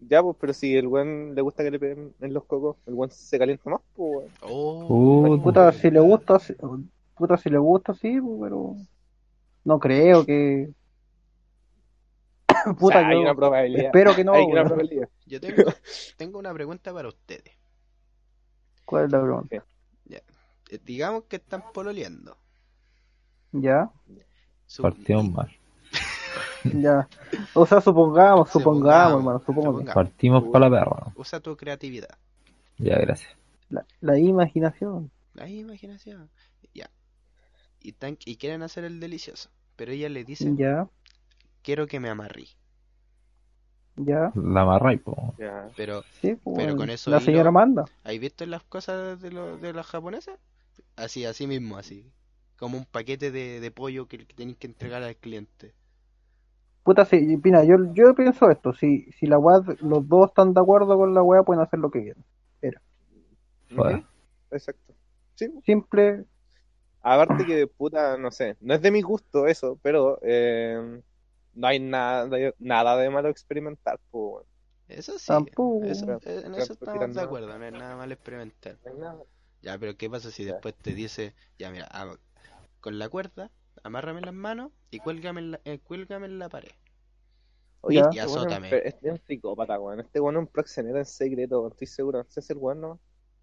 Ya, pues, pero si el weón le gusta que le peguen en los cocos, el weón se calienta más, pues, weón. Oh, Puta, si le gusta, si- puta, si le gusta, sí, pues, pero no creo que. O Puta, sea, hay yo una probabilidad. espero que no, hay una probabilidad. Yo tengo, tengo una pregunta para ustedes. ¿Cuál es la pregunta? Eh, digamos que están pololeando. Ya, Su- Partimos mal. ya. O sea, supongamos, supongamos, Supongamos, hermano, supongamos. supongamos. Partimos para la perra. Usa tu creatividad. Ya, gracias. La, la imaginación. La imaginación. Ya. Y, tan- y quieren hacer el delicioso. Pero ella le dice, Ya, quiero que me amarrí. ya. La amarráis, po. Ya. Pero, Sí, pues, Pero bueno, con eso la señora manda. ¿has visto las cosas de, lo- de las japonesas? Así, así mismo, así. Como un paquete de, de pollo que, que tenéis que entregar al cliente. Puta, sí, Pina, yo, yo pienso esto, si, si la weá, los dos están de acuerdo con la weá, pueden hacer lo que quieran. Joder. Ujú, Exacto. Sí, Simple, aparte que, puta, no sé, no es de mi gusto eso, pero eh, no hay nada de, nada de malo experimentar, pues. Eso sí. Tampoco. eso- en eso estamos de acuerdo. No es nada mal experimentar. No hay nada. Ya, pero ¿qué pasa si después te dice, ya mira, am- con la cuerda, amárrame las manos y cuélgame en la, eh, cuélgame en la pared? Oye, este Y weón es un azótame. Este es un psicópata, weón. Este weón es un proxeneta en secreto. Estoy seguro. Ese es el weón, ¿no?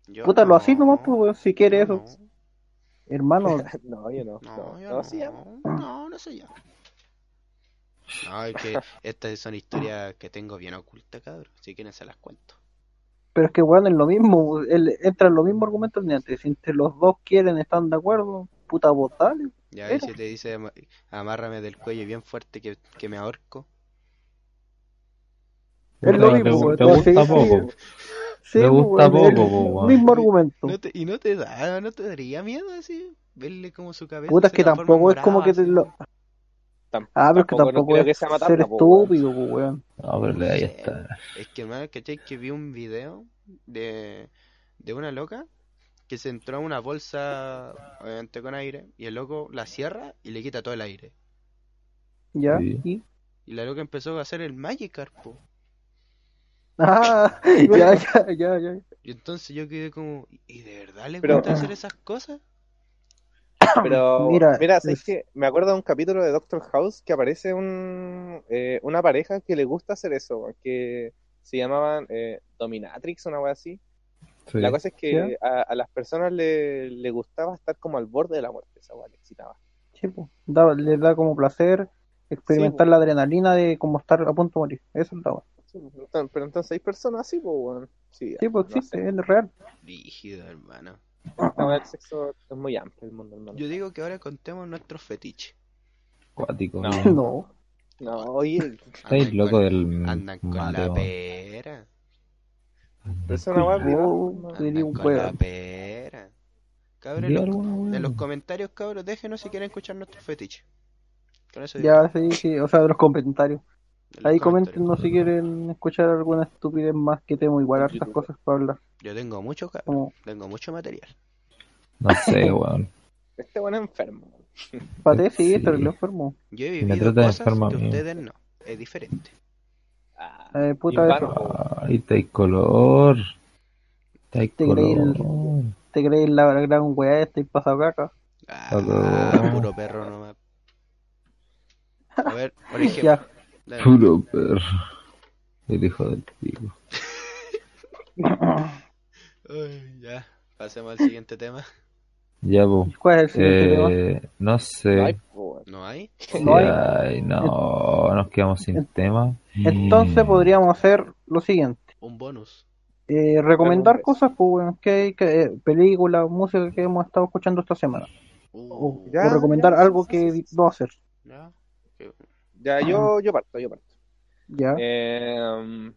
Yo puta, lo no, así nomás, pues, weón, si quiere yo eso. no, Hermano, no, yo no. No, No, yo no, no, sí, ya. no, no sé yo. No, es que estas son historias que tengo bien ocultas, cabrón. Si quieren se las cuento. Pero es que weón es lo mismo, él, entra en los mismos argumentos de antes. Si entre los dos quieren, están de acuerdo, puta, vos dale. Ya, y si te dice "Ama- amárrame del cuello bien fuerte que, que me ahorco. Es lo mismo, te- gusta poco. sí, pues, gusta poco, el. Mismo argumento. No te, y no te da, no te daría miedo así, verle como su cabeza Puta, es que tampoco es como que te lo... Ah, pero es que no tampoco creo que es sea ser matarla, estúpido, weón. No, pero ahí Sí. está. Es que, hermano, ¿cachai? Que vi un video de, de una loca que se entró a una bolsa, obviamente con aire, y el loco la cierra y le quita todo el aire. Ya, Sí. y... Y la loca empezó a hacer el Magikarp, po. Ah, ya, ya, ya, ya. Y entonces yo quedé como, ¿y de verdad le Pero- gusta hacer esas cosas? Pero, Mira, mira, ¿sabes es- qué? Me acuerdo de un capítulo de Doctor House que aparece un, eh, una pareja que le gusta hacer eso, que se llamaban eh, Dominatrix, una wea así. Sí. La cosa es que a, a las personas le, le gustaba estar como al borde de la muerte, esa wea le excitaba. Sí, pues, da- les da como placer experimentar Sí, la adrenalina de como estar a punto de morir. Eso es entonces- pero entonces hay personas así, pues, weón. Sí, Sí, pues no existe, sé. es real. Rígido, hermano. La wea del sexo es muy amplio el mundo, hermano. Yo digo que ahora contemos nuestros fetiches. Cuático. No. No. No, oye, Estáis loco con- del Andan con la pera. es una. Sería Andan un con la pera. En los, alguna weá. en los comentarios, cabros, déjenos si quieren escuchar nuestros fetiches. Con eso Ya, sí, sí, o sea, de los comentarios. Ahí coméntenos si quieren escuchar alguna estupidez más que tengo igual hartas YouTube. cosas para hablar. Yo tengo mucho. Como Tengo mucho material. No sé, weón. Este weón es enfermo. Pate, sí, Sí. este lo enfermo. Yo he Me vivido trata de cosas enfermo a que mí. ustedes no. Es diferente. Ah, Eh, puta, Invano, eso. Ahí está el color. Está el Te creí el- color. ¿Te crees la gran weá esta y pasado caca? Ah, Loco. puro perro nomás. A ver, por ejemplo. Ya. Puro perro. El hijo del pico. Ay, ya, pasemos al siguiente tema. Ya, po. ¿Cuál es el siguiente tema? Eh, no No sé. hay, po, weón. ¿No hay? Sí, No hay. ay, no, nos quedamos sin tema. Entonces podríamos hacer lo siguiente. Un bonus. Eh, recomendar cosas, pues, bueno, que hay, que, eh, películas, música que hemos estado escuchando esta semana. O, Uh, Ya, o recomendar ya, algo sí, que sí, sí. no hacer. ya. Ya, yo, yo parto, yo parto. Ya. Eh,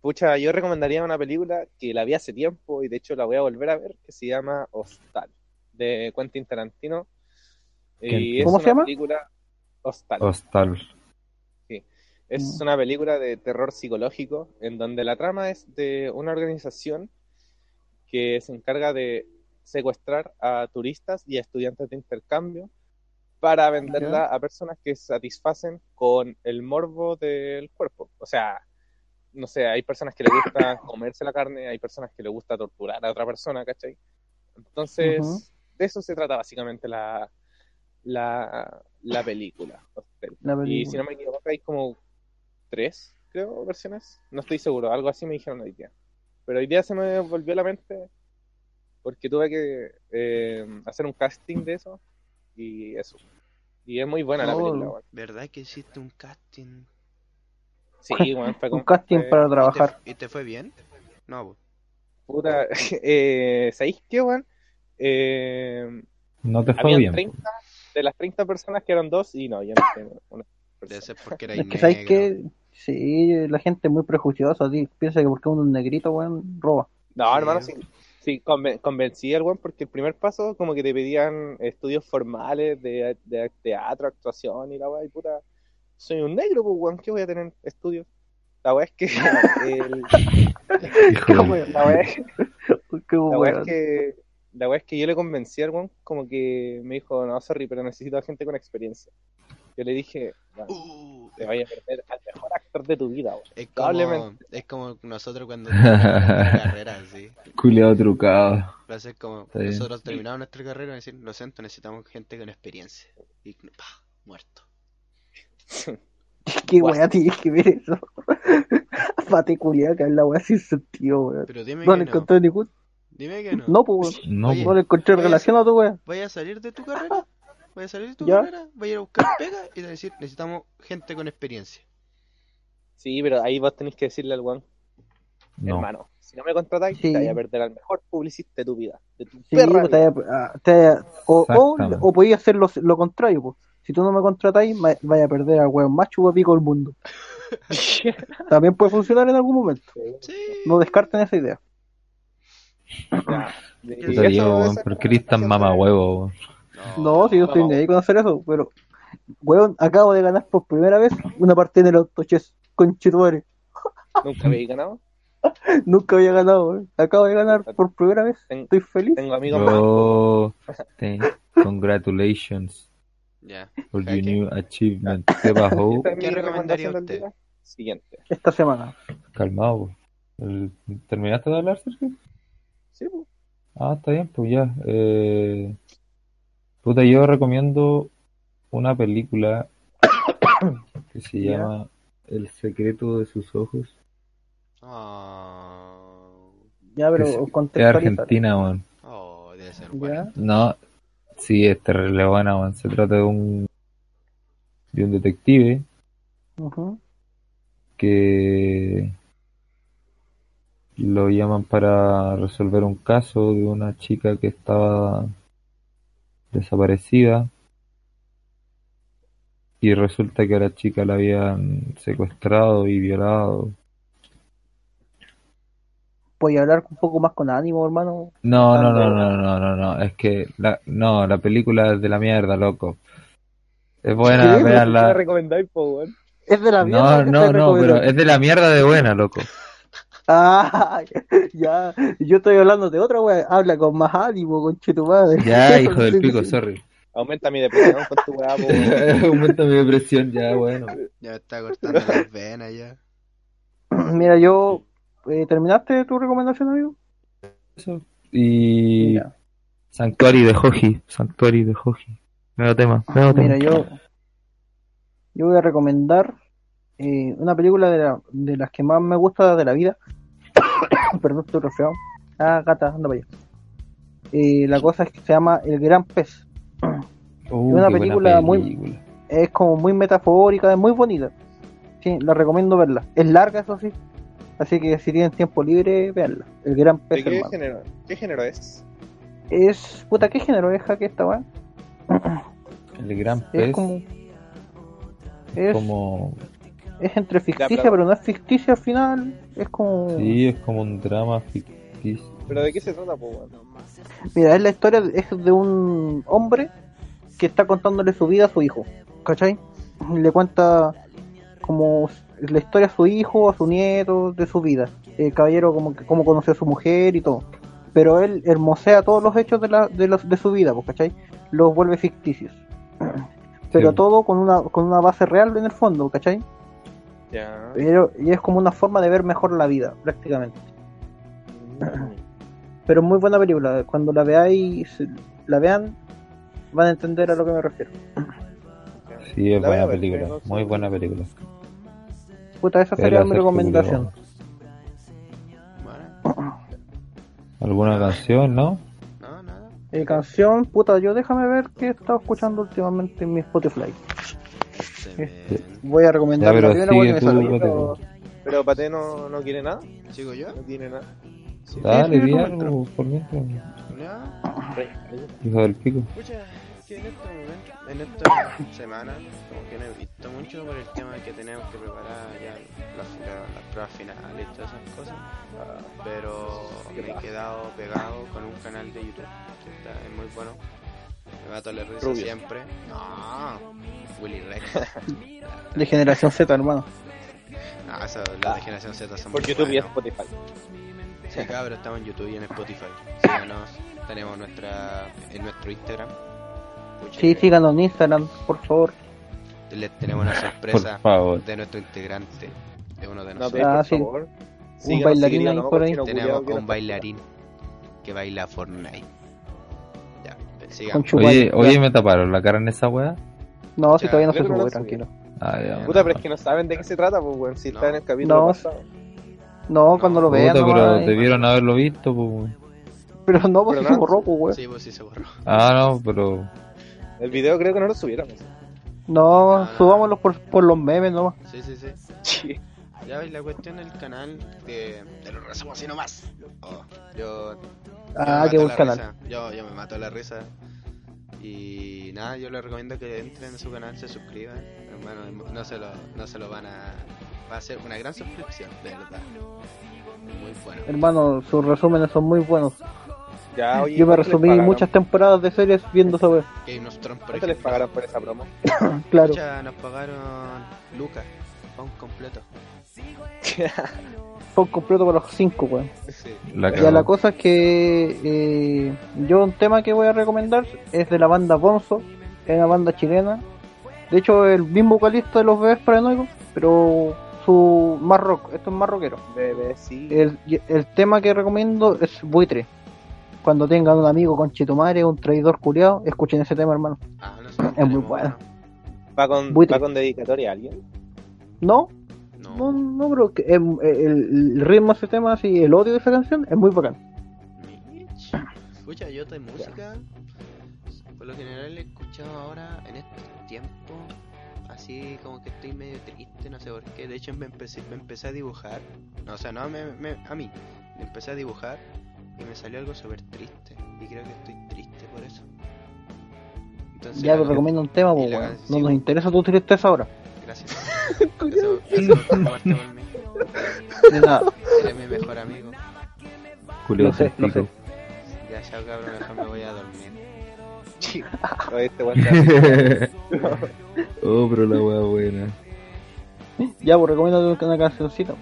pucha, yo recomendaría una película que la vi hace tiempo y de hecho la voy a volver a ver, que se llama Hostal, de Quentin Tarantino. Y es ¿Cómo se una llama? película Hostal. Hostal. Es Mm. una película de terror psicológico en donde la trama es de una organización que se encarga de secuestrar a turistas y a estudiantes de intercambio para venderla a personas que satisfacen con el morbo del cuerpo. O sea, no sé, hay personas que le gusta comerse la carne, hay personas que le gusta torturar a otra persona, ¿cachai? Entonces, de eso se trata básicamente la, la, la película. Y si no me equivoco, hay como tres, creo, versiones. No estoy seguro, algo así me dijeron hoy día. Pero hoy día se me volvió a la mente porque tuve que eh, hacer un casting de eso y eso. Y es muy buena la Oh. película, weón. ¿Verdad que hiciste un casting? Sí, weón, fue Un como- casting para ¿Y te, trabajar. y te fue bien? No, po. Puta, eh, ¿sabéis qué, weón? Eh, No te fue bien. 30, de las 30 personas que eran dos, y no, yo no sé, una Debe ser porque era Es que sabéis que sí, la gente es muy prejuiciosa, tío. piensa que porque uno es un negrito, weón, roba. No, Sí. hermano, sí, sí conven- convencí al weón porque el primer paso como que te pedían estudios formales de, de teatro, actuación y la weá, y puta, soy un negro, pues weón, ¿qué voy a tener estudios? La weá es que el- la weá es- Qué la weá weón. es que la weá es que yo le convencí al weón como que me dijo, no, sorry, pero necesito a gente con experiencia. Yo le dije, "Weón, Uh, te vaya a perder al mejor actor de tu vida, weón. es, como, es como nosotros cuando terminamos nuestra carrera, sí. Culeado trucado. Ser como Está bien. nosotros terminamos nuestra carrera y decir, lo siento, necesitamos gente con experiencia. Y pa, muerto. Qué weá tienes que ver eso. Pate culiada que es la weá sin sentido, weón. Pero dime No que le no. encontré ningún. Dime que no. No, pues. No, Oye, No le encontré Oye, relación a tu weá. Vaya a salir de tu carrera. Vaya a salir de tu ¿Ya? carrera. Vaya a ir a buscar pega y te va a decir, necesitamos gente con experiencia. Sí, pero ahí vos tenés que decirle al no. hermano, si no me contratáis, Sí. te voy a perder al mejor publicista de tu vida, de tu Sí, perra pues, te vida. vaya- te vaya- o, o, o podías hacer lo, lo contrario, pues. Si tú no me contratáis, vaya a perder al weón más chupapico del mundo. También puede funcionar en algún momento. Sí. No descarten esa idea. Ya. Eso- esa ¿por qué eres tan mama huevo? Weón? No, si yo estoy ni ahí con hacer eso, pero, weón, acabo de ganar por primera vez una partida en el autochess con Chituare. Nunca habéis ganado. Nunca había ganado, weón. Acabo de ganar por primera vez. Ten- Estoy feliz. Tengo amigos te- congratulations Ya. for your Jaque. new achievement. Es mi ¿Qué recomendaría usted? Siguiente. Esta semana. calmado. ¿Terminaste de hablar, Sergio? Sí, pues. Ah, está bien, pues ya. Eh, puta, yo recomiendo una película que se llama El secreto de sus ojos. Oh, Ya, pero Es- argentina, weón. oh, debe ser. No, sí, es terrible buena, weón. Se trata de un de un detective Ujú. que lo llaman para resolver un caso de una chica que estaba desaparecida y resulta que a la chica la habían secuestrado y violado. ¿Puedes hablar un poco más con ánimo, hermano? No, no, no, no, no, no, no, es que la, no, la película es de la mierda, loco. Es buena, ¿Qué? ¿La véanla. recomendáis, po, weón? Es de la No, mierda no, estoy no, pero es de la mierda de buena, loco. Ah, ya. Yo estoy hablando de otra wea. Habla con más ánimo, conche tu madre. Ya, hijo del pico, sorry. Aumenta mi depresión con tu weá. Aumenta mi depresión, ya, bueno. Ya me está cortando las venas ya. Mira, yo. eh, ¿Terminaste tu recomendación, amigo? Eso. Y. Sanctuary de Hoji, Sanctuary de Hoji. Nuevo tema, nuevo tema. Mira, yo. Yo voy a recomendar eh, una película de, la- de las que más me gusta de la vida. Perdón, estoy resfriado. Ah, gata, anda para allá. Eh, la cosa es que se llama El Gran Pez. Uh, una qué buena película muy-. Es como muy metafórica, es muy bonita. Sí, la recomiendo verla. Es larga, eso sí. Así que si tienen tiempo libre, veanla. El Gran ¿De Pez, qué hermano. género, qué género es? Es. Puta, ¿qué género es que esta weá? El gran Es pez como. es Es. como es entre ficticia, pero- no es ficticia al final. Es como. Sí, es como un drama ficticio. ¿Pero de qué se trata, weón? Mira, es la historia es de un hombre que está contándole su vida a su hijo, ¿cachai? Le cuenta como la historia a su hijo, a su nieto, de su vida. El caballero como que cómo conoció a su mujer y todo. Pero él hermosea todos los hechos de, la, de, los- de su vida, pues, ¿cachai? Los vuelve ficticios. Pero Sí. todo con una, con una base real en el fondo, ¿cachai? Ya. Pero, y es como una forma de ver mejor la vida, prácticamente. Mm. Pero muy buena película. Cuando la veáis, la vean, van a entender a lo que me refiero. Sí, es La buena ver, película, no sé. muy buena película. Puta, esa sería mi recomendación. Bueno, ¿Alguna canción, no? no, nada. Eh, canción, puta, yo déjame ver qué he estado escuchando últimamente en mi Spotify. Voy a recomendar Ya, pero la primera sigue weá que me tú, salió. Pero, pero Pate no, no quiere nada. ¿Sigo yo? No tiene nada. Sí. Dale, di algo, por mientras. Ya. Hijo del pico. Escucha, es que en este momento, en esta semana, como que no he visto mucho por el tema de que tenemos que preparar ya las, la- las pruebas finales y todas esas cosas. Pero me he quedado pegado con un canal de YouTube que está, es muy bueno. Me va a toda la risa Rubio. siempre. No, Willy Rex. De generación Z, hermano. No, eso, las de generación Z son Por YouTube y buenos. Spotify. Sí, cabrón, estamos en YouTube y en Spotify. Síganos, tenemos nuestra, en nuestro Instagram. Pucha, Sí, síganos en Instagram, por favor. Les tenemos una sorpresa de nuestro integrante, de uno de No, nosotros. pero Ah, por sí. favor. Un bailarín ahí no, por ahí. Tenemos no un bailarín que baila Fortnite. Con. Oye, oye, me taparon la cara en esa wea. No, si Ya, todavía no se no sube, tranquilo. Ah, ya. Puta, pero es que no saben de qué se trata, pues, weón. Si No. está en el capítulo No. pasado. No, cuando lo Puta, vean, pero nomás, eh. debieron haberlo visto, pues. Pero no, pues se borró, pues, weón. Sí, pues sí se borró. Ah, no, pero. El video creo que no lo subieron. No, Ah. subámoslo por, por los memes nomás. Sí, sí, sí. Ya ves la cuestión del canal de, de los resumos así nomás. Oh, yo, Ah, qué buen la canal. risa. Yo, yo me mato la risa. Y nada, yo les recomiendo que entren en su canal, se suscriban. Hermano, no se lo, no se lo van a. Va a ser una gran suscripción, de verdad. Muy bueno. Hermano, sus resúmenes son muy buenos. Ya, oye, Yo me ¿cuánto les resumí muchas temporadas de series viendo esa wea. Game of Thrones, por ¿Cuánto les pagaron por esa promo? Claro. Nos pagaron Lucas, un completo. Fue un completo para los cinco, weón. Sí. La Ya la cosa es que eh, yo un tema que voy a recomendar es de la banda Bonzo, es una banda chilena. De hecho, el mismo vocalista de los bebés paranoicos, pero su más rock, esto es más rockero. Bebé, sí. El, el tema que recomiendo es Buitre. Cuando tengan un amigo con Chitumare, un traidor culiado, escuchen ese tema, hermano. Ah, Es muy bueno. ¿Va con. ¿Va con dedicatoria a alguien? No, uno. no, no, bro, que, em, el, el ritmo de ese tema, así, el odio de esa canción es muy bacán. Escucha, yo de música, por lo general he escuchado ahora en estos tiempos, así como que estoy medio triste, no sé por qué. De hecho, me empecé, me empecé a dibujar, no, o sea, no me, me- a mí, me empecé a dibujar y me salió algo súper triste. Y creo que estoy triste por eso. Entonces, Ya te recomiendo un tema, canción- No nos interesa tu tristeza ahora. Gracias. Eso, eso, comparte por mí. De nada. Eres mi mejor amigo. Julio Lo sé. Ya, chao, cabrón, mejor me voy a dormir. Este oh, pero la wea buena. Ya, pues recomiendo una cancioncita.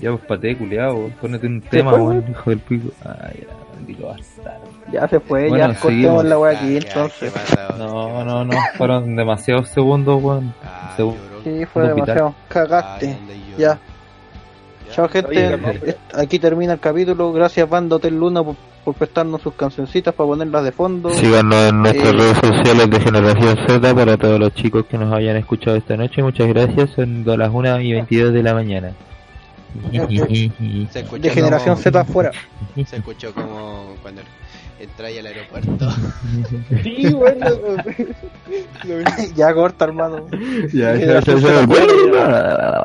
Ya, pues pate, culiao. Ponete un tema, weón, hijo del pico. Ah, ya, maldito bastardo. Ya se fue, Bueno, ya cortemos la Ya, aquí entonces. ¿qué pasa, qué No, no, no. Fueron demasiados segundos, weón. Ah, Segu-. Sí, fue demasiado. Cagaste. Ah. Ya. Ya. Chao gente, Oye, aquí termina el capítulo. Gracias Banda Hotel Luna por, por prestarnos sus cancioncitas para ponerlas de fondo. Síganos en nuestras Eh, redes sociales de Generación Z para todos los chicos que nos hayan escuchado esta noche. Muchas gracias. Son las 1 y 22 de la mañana. Se escuchó De generación como- Z afuera. Se escuchó como cuando entráis al aeropuerto. Sí, bueno. ya corta hermano. ya, Generación Z afuera.